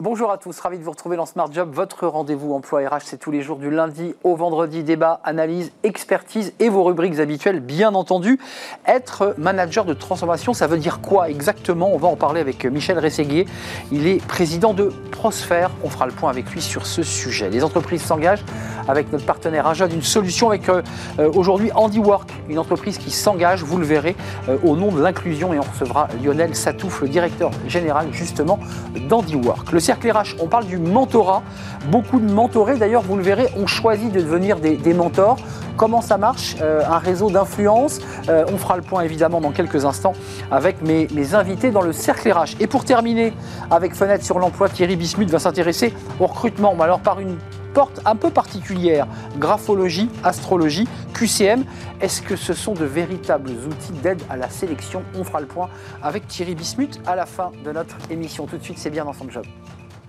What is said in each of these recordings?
Bonjour à tous, ravi de vous retrouver dans Smart Job. Votre rendez-vous emploi RH, c'est tous les jours du lundi au vendredi. Débat, analyse, expertise et vos rubriques habituelles, bien entendu. Être manager de transformation, ça veut dire quoi exactement? On va en parler avec Michel Rességuier. Il est président de Prosper. On fera le point avec lui sur ce sujet. Les entreprises s'engagent avec notre partenaire Aja d'une solution avec euh, euh, aujourd'hui Handiwork, une entreprise qui s'engage, vous le verrez, euh, au nom de l'inclusion. Et on recevra Lionel Satouf, le directeur général justement d'Handiwork. Cercle On parle du mentorat. Beaucoup de mentorés, d'ailleurs, vous le verrez, ont choisi de devenir des, mentors. Comment ça marche euh, Un réseau d'influence? Euh, on fera le point évidemment dans quelques instants avec mes, invités dans le cercle RH. Et pour terminer avec Fenêtre sur l'emploi, Thierry Bismuth va s'intéresser au recrutement. Alors par une porte un peu particulière, graphologie, astrologie, QCM. Est-ce que ce sont de véritables outils d'aide à la sélection? On fera le point avec Thierry Bismuth à la fin de notre émission. Tout de suite, c'est bien dans son job.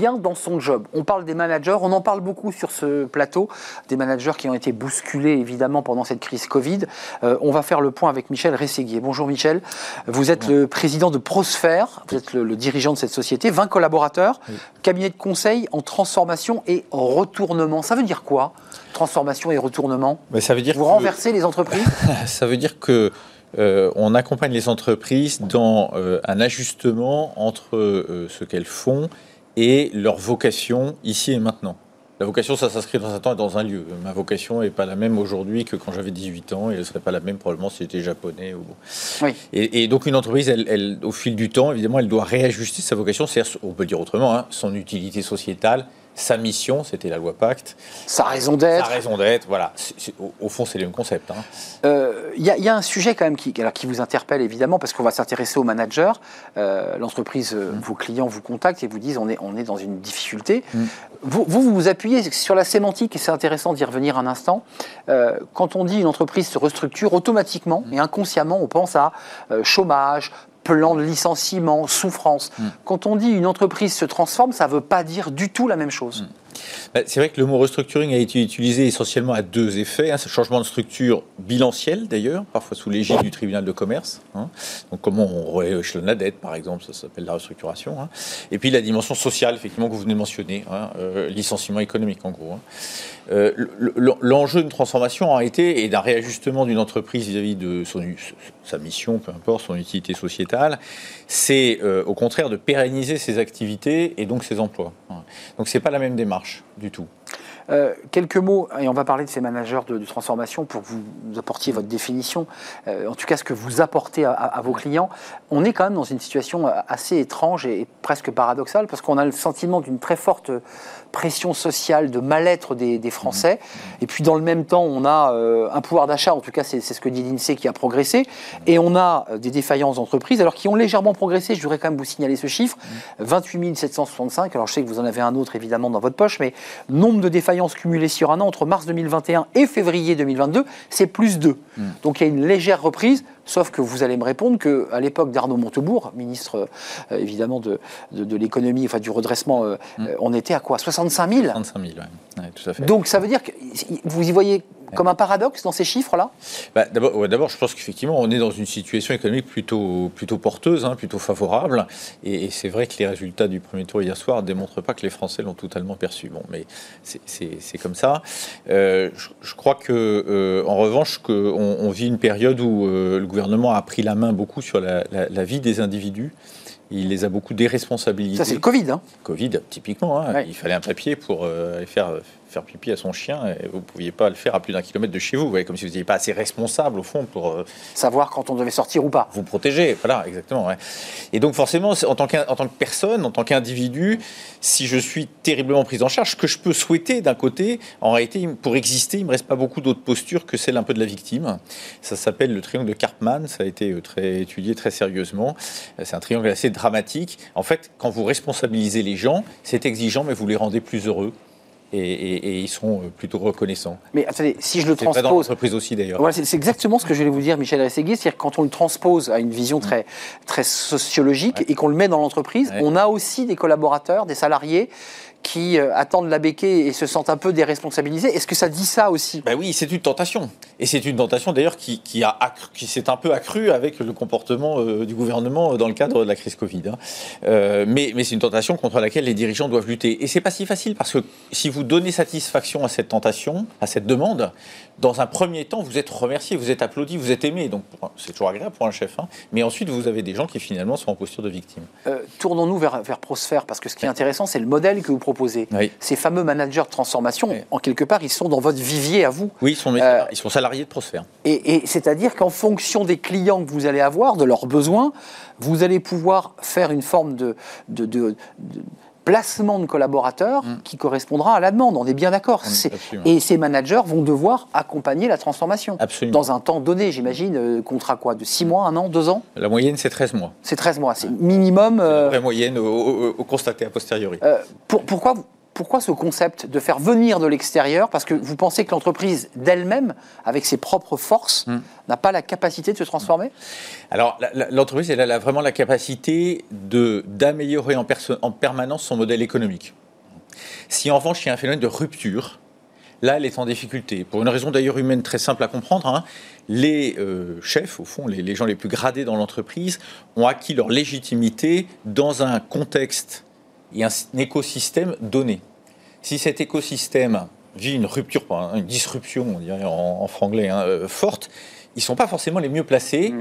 Dans son job. On parle des managers, on en parle beaucoup sur ce plateau, des managers qui ont été bousculés évidemment pendant cette crise Covid. Euh, on va faire le point avec Michel Rességuier. Bonjour Michel, vous êtes le président de Prosper, vous êtes le, dirigeant de cette société, 20 collaborateurs, cabinet de conseil en transformation et retournement. Ça veut dire quoi Transformation et retournement? Ben, ça veut dire Vous renversez les entreprises? Ça veut dire que euh, on accompagne les entreprises dans euh, un ajustement entre ce qu'elles font et leur vocation ici et maintenant. La vocation, ça s'inscrit dans un temps et dans un lieu. Ma vocation n'est pas la même aujourd'hui que quand j'avais 18 ans, et elle ne serait pas la même probablement si j'étais japonais. Ou... Oui. Et, donc une entreprise, elle, au fil du temps, évidemment, elle doit réajuster sa vocation, c'est-à-dire, on peut le dire autrement, hein, son utilité sociétale, sa mission, c'était la loi Pacte. Sa raison d'être. Sa raison d'être, voilà. au, fond, c'est le même concept. Hein. Euh, il y, a un sujet quand même qui, qui vous interpelle évidemment, parce qu'on va s'intéresser aux managers. Euh, l'entreprise, euh, mm. vos clients vous contactent et vous disent on est, on est dans une difficulté. Mm. Vous, vous, vous appuyez sur la sémantique, et c'est intéressant d'y revenir un instant. quand on dit une entreprise se restructure, automatiquement mm. et inconsciemment, on pense à chômage, plan de licenciement, souffrance. Hmm. Quand on dit une entreprise se transforme, ça ne veut pas dire du tout la même chose. Hmm. Bah, c'est vrai que le mot restructuring a été utilisé essentiellement à deux effets. Hein. C'est changement de structure bilancielle d'ailleurs, parfois sous l'égide du tribunal de commerce. Hein. Donc comment on rééchelonne la dette par exemple, ça s'appelle la restructuration. Hein. Et puis la dimension sociale, effectivement, que vous venez de mentionner, euh, licenciement économique en gros. Euh, l'enjeu d'une transformation a été, et d'un réajustement d'une entreprise vis-à-vis de sa mission, peu importe, son utilité sociétale, c'est euh, au contraire de pérenniser ses activités et donc ses emplois. Donc ce n'est pas la même démarche du tout. Euh, quelques mots, et on va parler de ces managers de, transformation pour que vous apportiez votre définition, en tout cas ce que vous apportez à, vos clients. On est quand même dans une situation assez étrange et presque paradoxale parce qu'on a le sentiment d'une très forte pression sociale, de mal-être des, Français. Et puis dans le même temps, on a euh, un pouvoir d'achat, en tout cas c'est ce que dit l'INSEE qui a progressé, et on a euh, des défaillances d'entreprises, alors qui ont légèrement progressé, je voudrais quand même vous signaler ce chiffre, 28 765, alors je sais que vous en avez un autre évidemment dans votre poche, mais nombre de défaillances cumulées sur un an entre mars 2021 et février 2022, c'est plus 2. Mm. Donc il y a une légère reprise. Sauf que vous allez me répondre qu'à l'époque d'Arnaud Montebourg, ministre euh, évidemment de, de, l'économie, enfin du redressement, euh, mm. euh, on était à quoi? 65 000 65 000, oui, tout à fait. Donc ça veut dire que vous y voyez comme un paradoxe dans ces chiffres-là? Bah, D'abord, je pense qu'effectivement, on est dans une situation économique plutôt, plutôt porteuse, hein, plutôt favorable. Et, c'est vrai que les résultats du premier tour hier soir ne démontrent pas que les Français l'ont totalement perçu. Bon, mais c'est comme ça. Euh, je, crois que, euh, en revanche, qu'on on vit une période où euh, le gouvernement a pris la main beaucoup sur la, vie des individus. Il les a beaucoup déresponsabilisés. Ça, c'est le Covid. Hein. Covid, typiquement. Hein. Il fallait un papier pour aller faire faire pipi à son chien et vous ne pouviez pas le faire à plus d'un kilomètre de chez vous. Comme si vous n'étiez pas assez responsable, au fond, pour. Euh, Savoir quand on devait sortir ou pas. Vous protéger, voilà, exactement. Et donc, forcément, en tant, en tant que personne, en tant qu'individu, si je suis terriblement pris en charge, ce que je peux souhaiter d'un côté, en réalité, pour exister, il ne me reste pas beaucoup d'autres postures que celle un peu de la victime. Ça s'appelle le triangle de Karpman, ça a été euh, très étudié très sérieusement. C'est un triangle assez dramatique. En fait, quand vous responsabilisez les gens, c'est exigeant, mais vous les rendez plus heureux. Et, et- et ils sont euh, plutôt reconnaissants. Mais attendez, si je le C'est vrai dans transpose, l'entreprise aussi d'ailleurs. Voilà, c'est exactement ce que je voulais vous dire, Michel Rességuier. C'est-à-dire que quand on le transpose à une vision très, très sociologique et qu'on le met dans l'entreprise, Ouais. on a aussi des collaborateurs, des salariés qui euh, attendent la béquille et se sentent un peu déresponsabilisés. Est-ce que ça dit ça aussi? Ben oui, c'est une tentation. Et c'est une tentation d'ailleurs qui, qui, a accru- qui s'est un peu accrue avec le comportement euh, du gouvernement dans le cadre de la crise Covid. hein. Euh, mais mais c'est une tentation contre laquelle les dirigeants doivent lutter. Et c'est pas si facile parce que si vous donnez satisfaction à cette tentation, à cette demande, dans un premier temps, vous êtes remercié, vous êtes applaudi, vous êtes aimé. Donc c'est toujours agréable pour un chef. hein. Mais ensuite, vous avez des gens qui finalement sont en posture de victime. Euh, Tournons-nous vers, vers Prosphère, parce que ce qui est intéressant, c'est le modèle que vous proposez. Oui. Ces fameux managers de transformation, Oui. en quelque part, ils sont dans votre vivier à vous. Oui, ils sont, Euh, ils sont salariés de Prosphère. Et, et c'est-à-dire qu'en fonction des clients que vous allez avoir, de leurs besoins, vous allez pouvoir faire une forme de, de- de- de placement de collaborateurs qui correspondra à la demande. On est bien d'accord. Mm, absolument. Et ces managers vont devoir accompagner la transformation. Absolument. Dans un temps donné, j'imagine, euh, contrat quoi De 6 mois, un an, 2 ans? La moyenne, c'est 13 mois. C'est 13 mois. C'est minimum. C'est la euh, vraie moyenne au, au- au constaté a posteriori. euh, pour- pourquoi, pourquoi ce concept de faire venir de l'extérieur? Parce que vous pensez que l'entreprise d'elle-même, avec ses propres forces, Mm. n'a pas la capacité de se transformer? Alors, l'entreprise, elle a vraiment la capacité d'améliorer en, permanence son modèle économique. Si en revanche, il y a un phénomène de rupture, là, elle est en difficulté. Pour une raison d'ailleurs humaine très simple à comprendre, hein, les euh, chefs, au fond, les, les gens les plus gradés dans l'entreprise, ont acquis leur légitimité dans un contexte et un, s- un écosystème donné. Si cet écosystème vit une rupture, hein, une disruption, on dirait en, franglais, hein, euh, forte, ils ne sont pas forcément les mieux placés.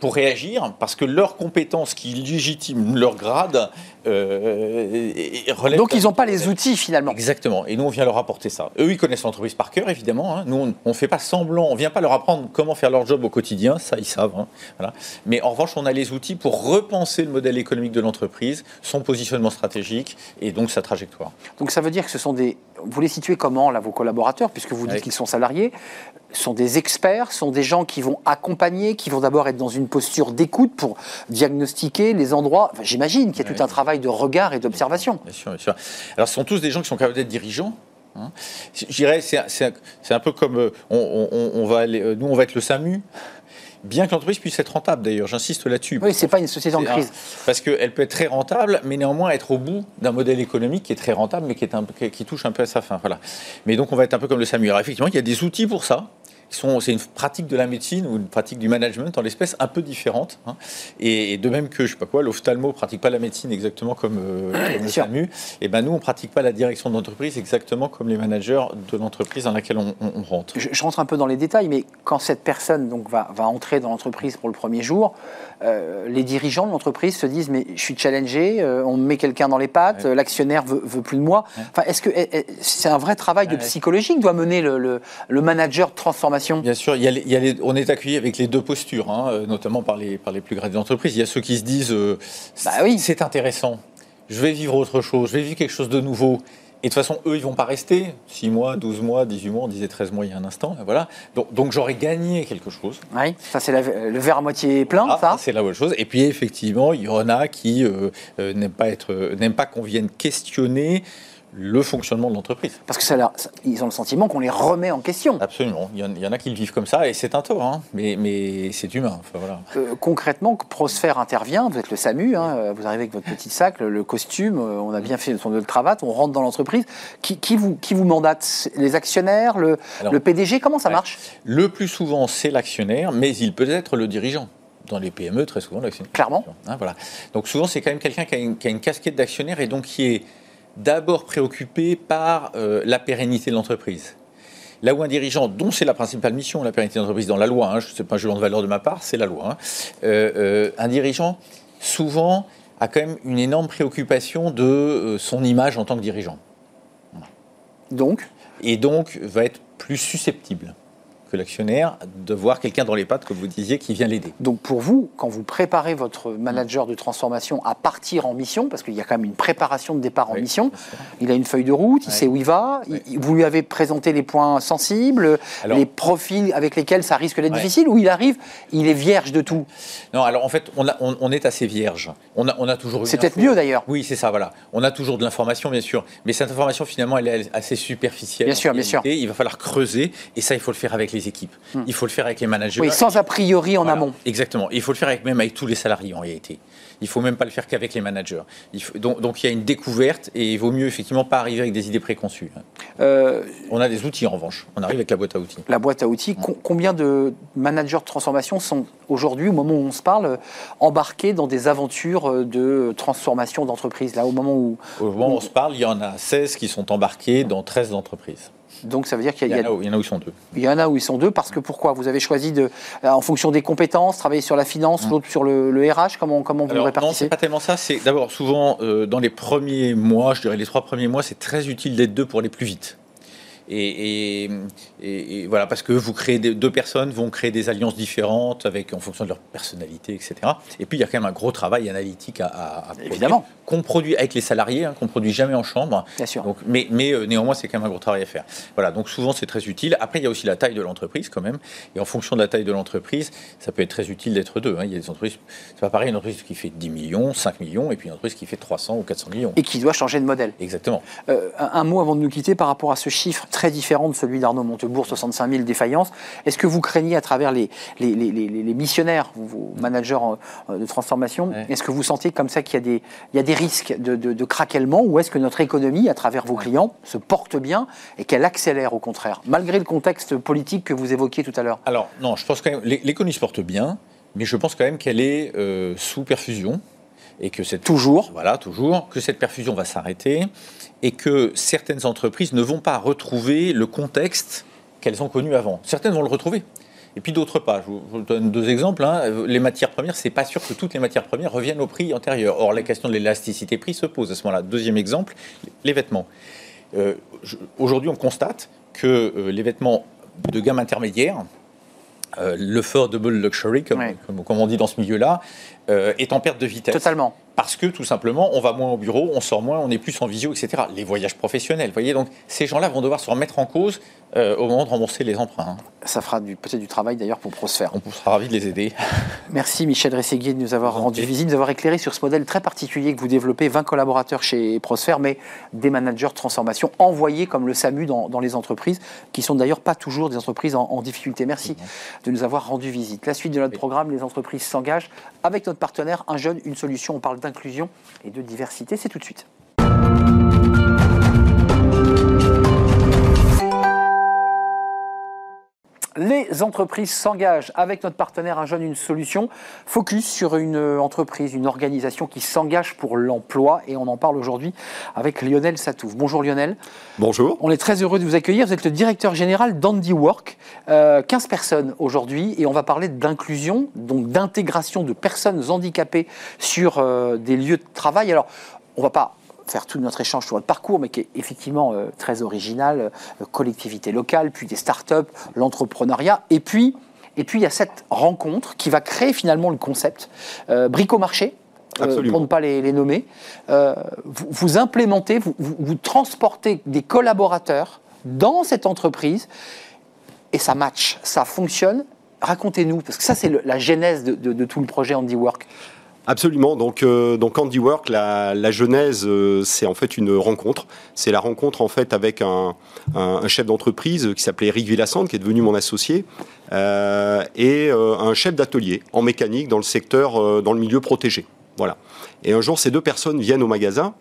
Pour réagir parce que leurs compétences qui légitiment leur grade euh, relèvent Donc ils n'ont pas les outils finalement. Exactement. Et nous, on vient leur apporter ça. Eux, ils connaissent l'entreprise par cœur, évidemment. hein. Nous, on ne fait pas semblant. On ne vient pas leur apprendre comment faire leur job au quotidien. Ça, ils savent. hein. Voilà. Mais en revanche, on a les outils pour repenser le modèle économique de l'entreprise, son positionnement stratégique et donc sa trajectoire. Donc ça veut dire que ce sont des. Vous les situez comment là vos collaborateurs, puisque vous dites Oui. qu'ils sont salariés, sont des experts, sont des gens qui vont accompagner, qui vont d'abord être dans une posture d'écoute pour diagnostiquer les endroits? Enfin, J'imagine qu'il y a tout un travail de regard et d'observation. Bien sûr, bien sûr. Alors, ce sont tous des gens qui sont capables d'être dirigeants. hein. Je dirais, c'est un, peu comme euh, on, on- on va aller, euh, nous, on va être le SAMU. Bien que l'entreprise puisse être rentable, d'ailleurs, j'insiste là-dessus. Oui, c'est pas une société en un- crise. Parce qu'elle peut être très rentable, mais néanmoins être au bout d'un modèle économique qui est très rentable, mais qui, est un, qui, qui touche un peu à sa fin. Voilà. Mais donc on va être un peu comme le SAMU. Alors effectivement, il y a des outils pour ça. C'est une pratique de la médecine ou une pratique du management en l'espèce un peu différente. hein. Et, et de même que, je sais pas quoi, l'ophtalmo pratique pas la médecine exactement comme, euh, comme le sûr. SAMU, et ben nous, on pratique pas la direction d'entreprise exactement comme les managers de l'entreprise dans laquelle on, on- on rentre. Je, je rentre un peu dans les détails, mais quand cette personne donc, va, va entrer dans l'entreprise pour le premier jour, euh, les dirigeants de l'entreprise se disent Mais je suis challengé, euh, on me met quelqu'un dans les pattes, Ouais. l'actionnaire veut, veut plus de moi. Enfin, Est-ce que c'est un vrai travail de psychologie que doit mener le, le- le manager de transformation Bien sûr, il y a les- il y a les- on est accueilli avec les deux postures, hein, euh, notamment par les, par les plus gradés d'entreprise. Il y a ceux qui se disent Bah oui. c'est intéressant, je vais vivre autre chose, je vais vivre quelque chose de nouveau. Et de toute façon, eux, ils vont pas rester 6 mois, 12 mois, 18 mois, on disait 13 mois il y a un instant. Voilà. Donc, donc j'aurais gagné quelque chose. Oui, ça c'est le verre à moitié plein, Ah, ça c'est la bonne chose. Et puis effectivement, il y en a qui euh, euh, n'aiment pas, être, euh, n'aiment pas qu'on vienne questionner le fonctionnement de l'entreprise. Parce que ça, leur- ça- ils ont le sentiment qu'on les remet en question. Absolument. Il y, en, il y en a qui le vivent comme ça et c'est un tort, hein. mais, mais c'est humain. Enfin, voilà. Euh, concrètement, que Prosphère intervient, vous êtes le SAMU, hein, euh, vous arrivez avec votre petit sac, le, le costume, euh, on a bien fait son de cravate, on rentre dans l'entreprise. Qui, qui vous, qui vous mandate? Les actionnaires, le, Alors, le PDG Comment ça ouais. marche? Le plus souvent, c'est l'actionnaire, mais il peut être le dirigeant. Dans les PME, très souvent, l'actionnaire. Clairement. Hein, voilà. Donc souvent, c'est quand même quelqu'un qui a une casquette d'actionnaire et donc qui est d'abord préoccupé par euh, la pérennité de l'entreprise. Là où un dirigeant, dont c'est la principale mission, la pérennité de l'entreprise dans la loi, hein, je ne sais pas un jugement de valeur de ma part, c'est la loi, hein, euh, euh, un dirigeant, souvent, a quand même une énorme préoccupation de son image en tant que dirigeant. Donc, Et donc, va être plus susceptible que l'actionnaire de voir quelqu'un dans les pattes, comme vous disiez, qui vient l'aider. Donc pour vous, quand vous préparez votre manager de transformation à partir en mission, parce qu'il y a quand même une préparation de départ en Oui, mission, sûr. il a une feuille de route, il sait où il va, il- vous lui avez présenté les points sensibles, Alors- les profils avec lesquels ça risque d'être difficile, ou il arrive, il est vierge de tout? Non, alors en fait, on, a- on- on est assez vierge. On a, on a toujours C'est peut-être mieux d'ailleurs. Oui, c'est ça, voilà. On a toujours de l'information, bien sûr. Mais cette information, finalement, elle est assez superficielle. Bien en sûr, bien réalité. Il va falloir creuser. Et ça, il faut le faire avec les équipes. Il faut le faire avec les managers. Oui, sans a priori en Voilà, amont. Exactement. Il faut le faire avec, même avec tous les salariés, en réalité. Il faut même pas le faire qu'avec les managers. Il faut- donc, donc, il y a une découverte et il vaut mieux, effectivement, pas arriver avec des idées préconçues. Euh, On a des outils, en revanche. On arrive avec la boîte à outils. la boîte à outils, com- combien de managers de transformation sont aujourd'hui, au moment où on se parle, embarqués dans des aventures euh, de transformation d'entreprise, là, au moment où... Au moment où on se parle, il y en a 16 qui sont embarqués dans 13 entreprises. Donc ça veut dire qu'il Il y, y, a- en a où, il y en a où ils sont deux. il y en a où ils sont deux, parce que pourquoi? Vous avez choisi de, euh, en fonction des compétences, travailler sur la finance, l'autre sur le, le RH, comment, comment vous le Alors, non, répartissez? c'est pas tellement ça. C'est d'abord souvent euh, dans les premiers mois, je dirais les trois premiers mois, c'est très utile d'être deux pour aller plus vite. Et, et- et- et voilà, parce que vous créez des- deux personnes vont créer des alliances différentes avec en fonction de leur personnalité, etc. Et puis il y a quand même un gros travail analytique à, à- Évidemment. qu'on produit avec les salariés, hein, qu'on produit jamais en chambre. Bien sûr. Donc, mais mais euh, néanmoins, c'est quand même un gros travail à faire. Voilà, donc souvent c'est très utile. Après, il y a aussi la taille de l'entreprise quand même. Et en fonction de la taille de l'entreprise, ça peut être très utile d'être deux. hein. Il y a des entreprises, c'est pas pareil, une entreprise qui fait 10 millions, 5 millions, et puis une entreprise qui fait 300 ou 400 millions. Et qui doit changer de modèle. Exactement. Euh, un, un mot avant de nous quitter par rapport à ce chiffre très différent de celui d'Arnaud Montebourg, 65 000 défaillances. Est-ce que vous craignez à travers les, les, les- missionnaires, vos managers euh, de transformation, Ouais. est-ce que vous sentez comme ça qu'il y a des, il y a des risques de, de, de craquellement ou est-ce que notre économie, à travers vos clients, se porte bien et qu'elle accélère au contraire, malgré le contexte politique que vous évoquiez tout à l'heure? Alors, non, je pense quand même, l'é- l'économie se porte bien, mais je pense quand même qu'elle est euh, sous perfusion. Et que cette, Toujours. Voilà, toujours. Que cette perfusion va s'arrêter et que certaines entreprises ne vont pas retrouver le contexte qu'elles ont connu avant. Certaines vont le retrouver. Et puis d'autres pas. Je vous, donne deux exemples. hein. Les matières premières, c'est pas sûr que toutes les matières premières reviennent au prix antérieur. Or, la question de l'élasticité prix se pose à ce moment-là. Deuxième exemple, les vêtements. Euh, Aujourd'hui, on constate que euh, les vêtements de gamme intermédiaire, euh, le fort double luxury, comme, Ouais. comme- comme on dit dans ce milieu-là, euh, est en perte de vitesse. Totalement. Parce que tout simplement, on va moins au bureau, on sort moins, on est plus en visio, etc. Les voyages professionnels, vous voyez, donc ces gens-là vont devoir se remettre en cause euh, au moment de rembourser les emprunts. hein. Ça fera peut-être du travail d'ailleurs pour Prosphère. On sera ravis de les aider. Merci Michel Rességuier de nous avoir rendu visite, de nous avoir éclairé sur ce modèle très particulier que vous développez, 20 collaborateurs chez Prosper, mais des managers de transformation envoyés comme le SAMU dans, dans les entreprises, qui sont d'ailleurs pas toujours des entreprises en, en difficulté. Merci de nous avoir rendu visite. La suite de notre Oui. programme, les entreprises s'engagent avec notre partenaire, un jeune, une solution. On parle d'inclusion et de diversité. C'est tout de suite. Les entreprises s'engagent avec notre partenaire Un jeune, une solution. Focus sur une euh, entreprise, une organisation qui s'engage pour l'emploi. Et on en parle aujourd'hui avec Lionel Satouf. Bonjour Lionel. Bonjour. On est très heureux de vous accueillir. Vous êtes le directeur général d'Andy Work. Euh, 15 personnes aujourd'hui et on va parler d'inclusion, donc d'intégration de personnes handicapées sur euh, des lieux de travail. Alors, on va pas faire tout notre échange sur votre parcours, mais qui est effectivement euh, très original, euh, collectivité locale, puis des startups, l'entrepreneuriat, et puis, et puis il y a cette rencontre qui va créer finalement le concept euh, Brico-Marché, euh, pour ne pas les, les nommer. Euh, vous, vous implémentez, vous, vous- vous transportez des collaborateurs dans cette entreprise et ça match, ça fonctionne. Racontez-nous, parce que ça c'est le- la genèse de, de- de tout le projet Handiwork. Absolument. Donc, euh, donc Handiwork, la, la genèse, euh, c'est en fait une rencontre. C'est la rencontre en fait avec un, un- un chef d'entreprise qui s'appelait Eric Villassante, qui est devenu mon associé, euh, et euh, un chef d'atelier en mécanique dans le secteur, dans le milieu protégé. Voilà. Et un jour, ces deux personnes viennent au magasin.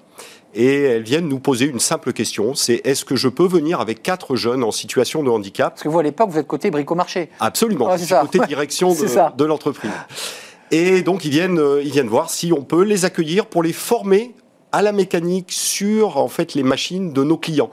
Et elles viennent nous poser une simple question, c'est est-ce que je peux venir avec quatre jeunes en situation de handicap? Parce que vous à l'époque vous êtes côté Brico-Marché. Absolument. Je c'est côté direction de l'entreprise. Et donc ils viennent, euh, ils viennent voir si on peut les accueillir pour les former à la mécanique sur en fait les machines de nos clients.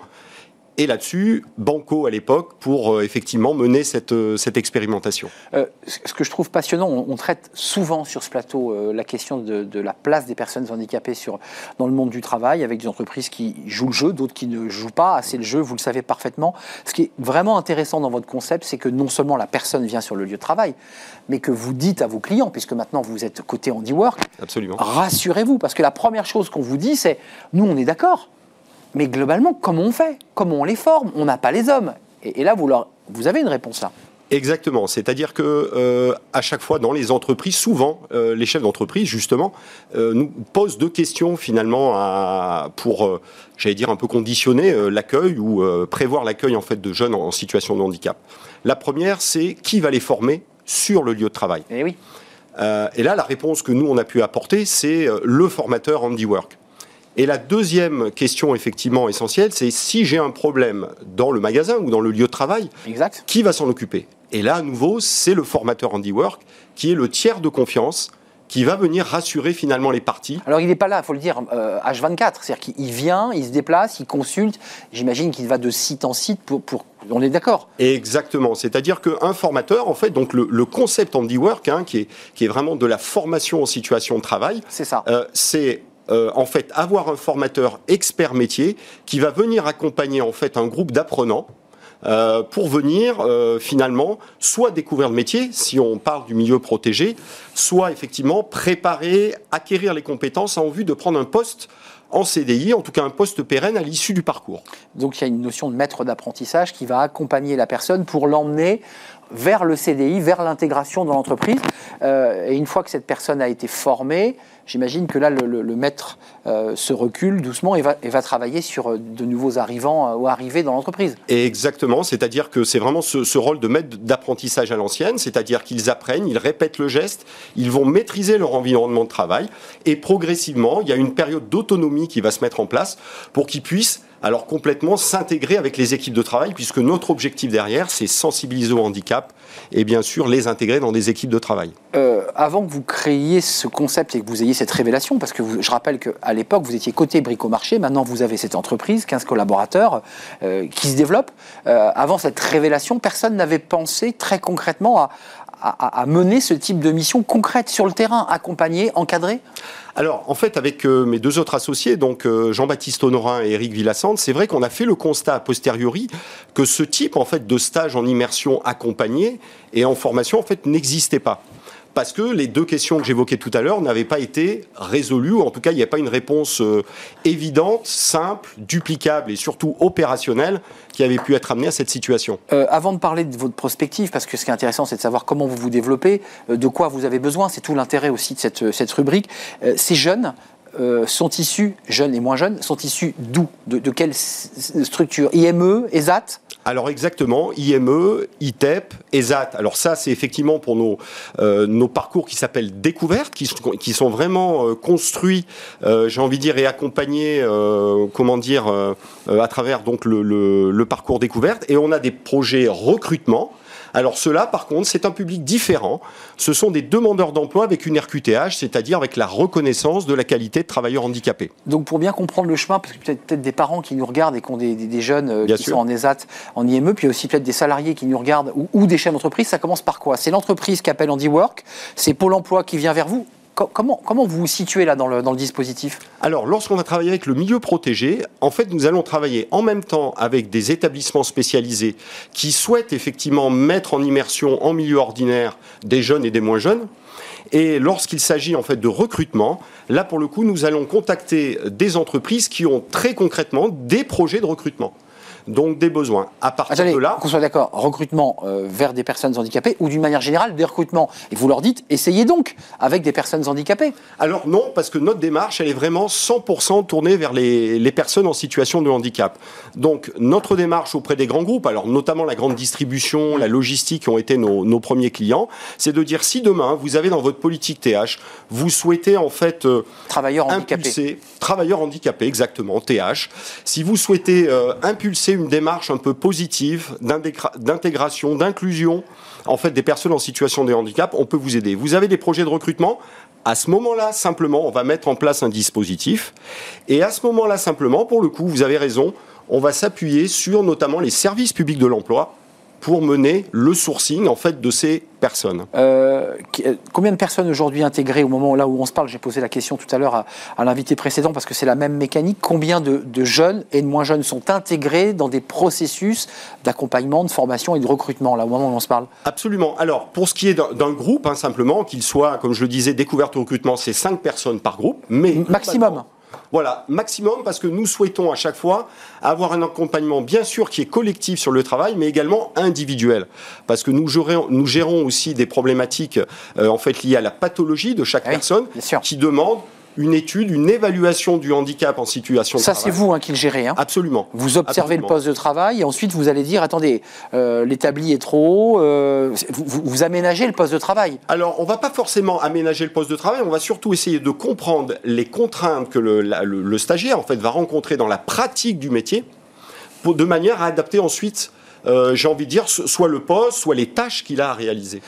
Et là-dessus, Banco à l'époque pour euh, effectivement mener cette, euh, cette expérimentation. Euh, ce que je trouve passionnant, on, on traite souvent sur ce plateau la question de, de la place des personnes handicapées sur, dans le monde du travail, avec des entreprises qui jouent le jeu, d'autres qui ne jouent pas assez le jeu, vous le savez parfaitement. Ce qui est vraiment intéressant dans votre concept, c'est que non seulement la personne vient sur le lieu de travail, mais que vous dites à vos clients, puisque maintenant vous êtes côté handiwork, rassurez-vous, parce que la première chose qu'on vous dit, c'est nous, on est d'accord, mais globalement, comment on fait? Comment on les forme? On n'a pas les hommes. Et, et là, vous, leur, vous avez une réponse là. Exactement. C'est-à-dire que euh, à chaque fois dans les entreprises, souvent euh, les chefs d'entreprise justement euh, nous posent deux questions finalement à, pour, j'allais dire un peu conditionner l'accueil ou prévoir l'accueil en fait de jeunes en, en situation de handicap. La première, c'est qui va les former sur le lieu de travail? Et oui. Euh, et là, la réponse que nous, on a pu apporter, c'est le formateur handiwork. Et la deuxième question, effectivement, essentielle, c'est si j'ai un problème dans le magasin ou dans le lieu de travail, Exact. qui va s'en occuper? Et là, à nouveau, c'est le formateur handiwork qui est le tiers de confiance qui va venir rassurer finalement les parties. Alors il n'est pas là, il faut le dire, euh, H24, c'est-à-dire qu'il vient, il se déplace, il consulte, j'imagine qu'il va de site en site pour... pour... On est d'accord? Exactement, c'est-à-dire qu'un formateur, en fait, donc le, le concept handiwork, hein, qui, est, qui est vraiment de la formation en situation de travail, C'est ça. Euh, c'est euh, en fait avoir un formateur expert métier qui va venir accompagner en fait un groupe d'apprenants euh, pour venir euh, finalement soit découvrir le métier si on parle du milieu protégé, soit effectivement préparer, acquérir les compétences en vue de prendre un poste en CDI, en tout cas un poste pérenne à l'issue du parcours. Donc il y a une notion de maître d'apprentissage qui va accompagner la personne pour l'emmener vers le CDI, vers l'intégration dans l'entreprise. Et une fois que cette personne a été formée, j'imagine que là, le, maître euh, se recule doucement et va, travailler sur euh, de nouveaux arrivants euh, ou arrivés dans l'entreprise. Exactement, c'est-à-dire que c'est vraiment ce, ce rôle de maître d'apprentissage à l'ancienne, c'est-à-dire qu'ils apprennent, ils répètent le geste, ils vont maîtriser leur environnement de travail, et progressivement, il y a une période d'autonomie qui va se mettre en place pour qu'ils puissent alors complètement s'intégrer avec les équipes de travail, puisque notre objectif derrière, c'est sensibiliser au handicap et bien sûr les intégrer dans des équipes de travail. Euh, avant que vous créiez ce concept et que vous ayez cette révélation, parce que je rappelle qu'à l'époque, vous étiez côté bricomarché, maintenant vous avez cette entreprise, 15 collaborateurs, euh, qui se développe. Euh, avant cette révélation, personne n'avait pensé très concrètement à, à- mener ce type de mission concrète sur le terrain, accompagner, encadrer Alors, en fait, avec euh, mes deux autres associés, donc euh, Jean-Baptiste Honorin et Eric Villassante, c'est vrai qu'on a fait le constat a posteriori que ce type en fait de stage en immersion accompagné et en formation en fait n'existait pas. Parce que les deux questions que j'évoquais tout à l'heure n'avaient pas été résolues, ou en tout cas, il n'y a pas une réponse euh, évidente, simple, duplicable et surtout opérationnelle qui avait pu être amenée à cette situation. Euh, avant de parler de votre prospective, parce que ce qui est intéressant, c'est de savoir comment vous vous développez, euh, de quoi vous avez besoin, c'est tout l'intérêt aussi de cette, cette rubrique. Ces jeunes sont issus, jeunes et moins jeunes, sont issus d'où? De, de quelle structure? IME, ESAT Alors exactement, IME, ITEP, ESAT. Alors ça, c'est effectivement pour nos, euh, nos parcours qui s'appellent découvertes, qui sont, vraiment euh, construits, euh, j'ai envie de dire, et accompagnés, comment dire, à travers donc le, le- le parcours découverte. Et on a des projets recrutement. Alors cela, par contre, c'est un public différent. Ce sont des demandeurs d'emploi avec une RQTH, c'est-à-dire avec la reconnaissance de la qualité de travailleur handicapé. Donc pour bien comprendre le chemin, parce que peut-être peut-être des parents qui nous regardent et qui ont des, des- des jeunes euh, qui sûr. sont en ESAT, en IME, puis aussi peut-être des salariés qui nous regardent ou, ou des chefs d'entreprise, ça commence par quoi? C'est l'entreprise qui appelle Handiwork, c'est Pôle Emploi qui vient vers vous. Co- comment, vous vous situez là dans le, dispositif? Alors, lorsqu'on a travaillé avec le milieu protégé, en fait, nous allons travailler en même temps avec des établissements spécialisés qui souhaitent effectivement mettre en immersion en milieu ordinaire des jeunes et des moins jeunes. Et lorsqu'il s'agit en fait de recrutement, là pour le coup, nous allons contacter des entreprises qui ont très concrètement des projets de recrutement. Donc des besoins. À partir Attendez, de là, qu'on soit d'accord, recrutement euh, vers des personnes handicapées ou d'une manière générale des recrutements. Et vous leur dites, essayez donc avec des personnes handicapées. Alors non, parce que notre démarche, elle est vraiment 100% tournée vers les, les personnes en situation de handicap. Donc notre démarche auprès des grands groupes, alors notamment la grande distribution, la logistique qui ont été nos, nos premiers clients, c'est de dire si demain vous avez dans votre politique TH, vous souhaitez en fait euh, Travailleurs handicapés. travailleurs handicapés, exactement, TH. Si vous souhaitez euh, impulser une démarche un peu positive d'intégration, d'inclusion, en fait, des personnes en situation de handicap, on peut vous aider. Vous avez des projets de recrutement? À ce moment-là, simplement, on va mettre en place un dispositif. Et à ce moment-là, simplement, pour le coup, vous avez raison, on va s'appuyer sur notamment les services publics de l'emploi pour mener le sourcing en fait de ces personnes. Euh, euh, combien de personnes aujourd'hui intégrées au moment là où on se parle? J'ai posé la question tout à l'heure à, l'invité précédent parce que c'est la même mécanique. Combien de, jeunes et de moins jeunes sont intégrés dans des processus d'accompagnement, de formation et de recrutement là au moment où on se parle? Absolument. Alors pour ce qui est d'un groupe, hein, simplement, qu'il soit, comme je le disais, découverte au recrutement, c'est 5 personnes par groupe, mais maximum. Voilà, maximum, parce que nous souhaitons à chaque fois avoir un accompagnement, bien sûr, qui est collectif sur le travail, mais également individuel. Parce que nous gérons, nous gérons aussi des problématiques euh, en fait liées à la pathologie de chaque personne qui demande une étude, une évaluation du handicap en situation de Ça, c'est vous hein, qui le gérez. Hein Absolument. Vous observez le poste de travail et ensuite vous allez dire attendez, euh, l'établi est trop haut. Euh, vous, aménagez le poste de travail. Alors, on ne va pas forcément aménager le poste de travail. On va surtout essayer de comprendre les contraintes que le, le stagiaire en fait va rencontrer dans la pratique du métier, pour, de manière à adapter ensuite euh, j'ai envie de dire, soit le poste, soit les tâches qu'il a à réaliser.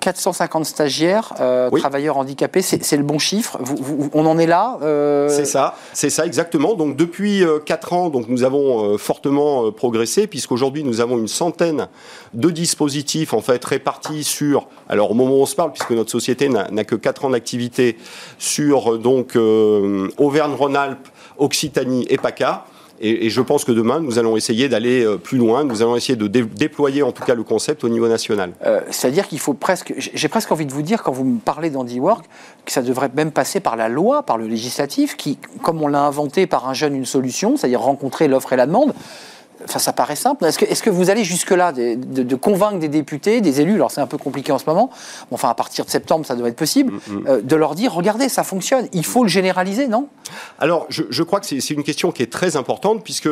450 euh, stagiaires, euh, travailleurs handicapés, c'est le bon chiffre? on en est là C'est ça, c'est ça exactement. Donc depuis 4 ans, donc nous avons fortement progressé puisqu'aujourd'hui nous avons une centaine de dispositifs en fait répartis sur. Alors au moment où on se parle, puisque notre société n'a que 4 ans d'activité, sur donc Auvergne-Rhône-Alpes, Occitanie et PACA. Et, je pense que demain, nous allons essayer d'aller euh, plus loin. Nous allons essayer de déployer en tout cas le concept au niveau national. Euh, c'est-à-dire qu'il faut presque. J'ai presque envie de vous dire, quand vous me parlez d'handiwork, que ça devrait même passer par la loi, par le législatif, qui, comme on l'a inventé par un jeune une solution, c'est-à-dire rencontrer l'offre et la demande, Enfin, ça paraît simple. Est-ce que, est que, vous allez jusque-là de, convaincre des députés, des élus, alors c'est un peu compliqué en ce moment, enfin à partir de septembre ça doit être possible, mm, mm. Euh, de leur dire, regardez, ça fonctionne, il faut le généraliser, non? Alors, je, crois que c'est une question qui est très importante, puisque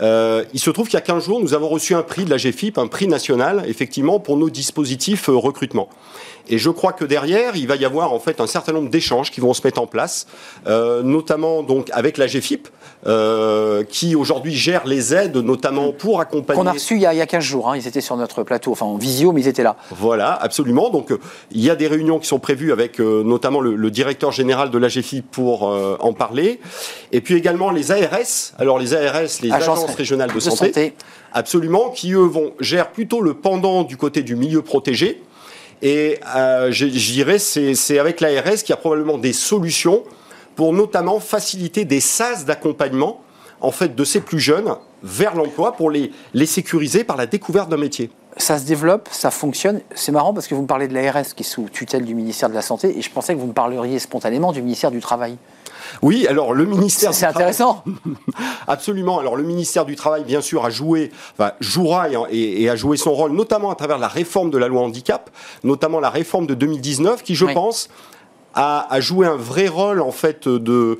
euh, il se trouve qu'il y a 15 jours, nous avons reçu un prix de la GFIP, un prix national, effectivement, pour nos dispositifs euh, recrutement. Et je crois que derrière, il va y avoir en fait un certain nombre d'échanges qui vont se mettre en place, euh, notamment donc avec la GFIP, euh, qui aujourd'hui gère les aides, notamment pour accompagner. Qu'on a reçu il y a, il 15 jours, hein. ils étaient sur notre plateau, enfin en visio, mais ils étaient là. Voilà, absolument. Donc euh, il y a des réunions qui sont prévues avec notamment le, directeur général de la GFIP pour en parler. Et puis également les ARS, alors les ARS, les agences, régionales de, santé, absolument, qui eux vont gérer plutôt le pendant du côté du milieu protégé. Et euh, je, dirais, c'est avec l'ARS qu'il y a probablement des solutions pour notamment faciliter des sas d'accompagnement en fait de ces plus jeunes vers l'emploi pour les, les sécuriser par la découverte d'un métier. Ça se développe, ça fonctionne. C'est marrant parce que vous me parlez de l'ARS qui est sous tutelle du ministère de la Santé et je pensais que vous me parleriez spontanément du ministère du Travail. Oui, alors le ministère. C'est intéressant. Absolument. Alors le ministère du Travail, bien sûr, a joué, enfin, jouera et, a joué son rôle, notamment à travers la réforme de la loi handicap, notamment la réforme de 2019, qui, je pense, a, joué un vrai rôle en fait de,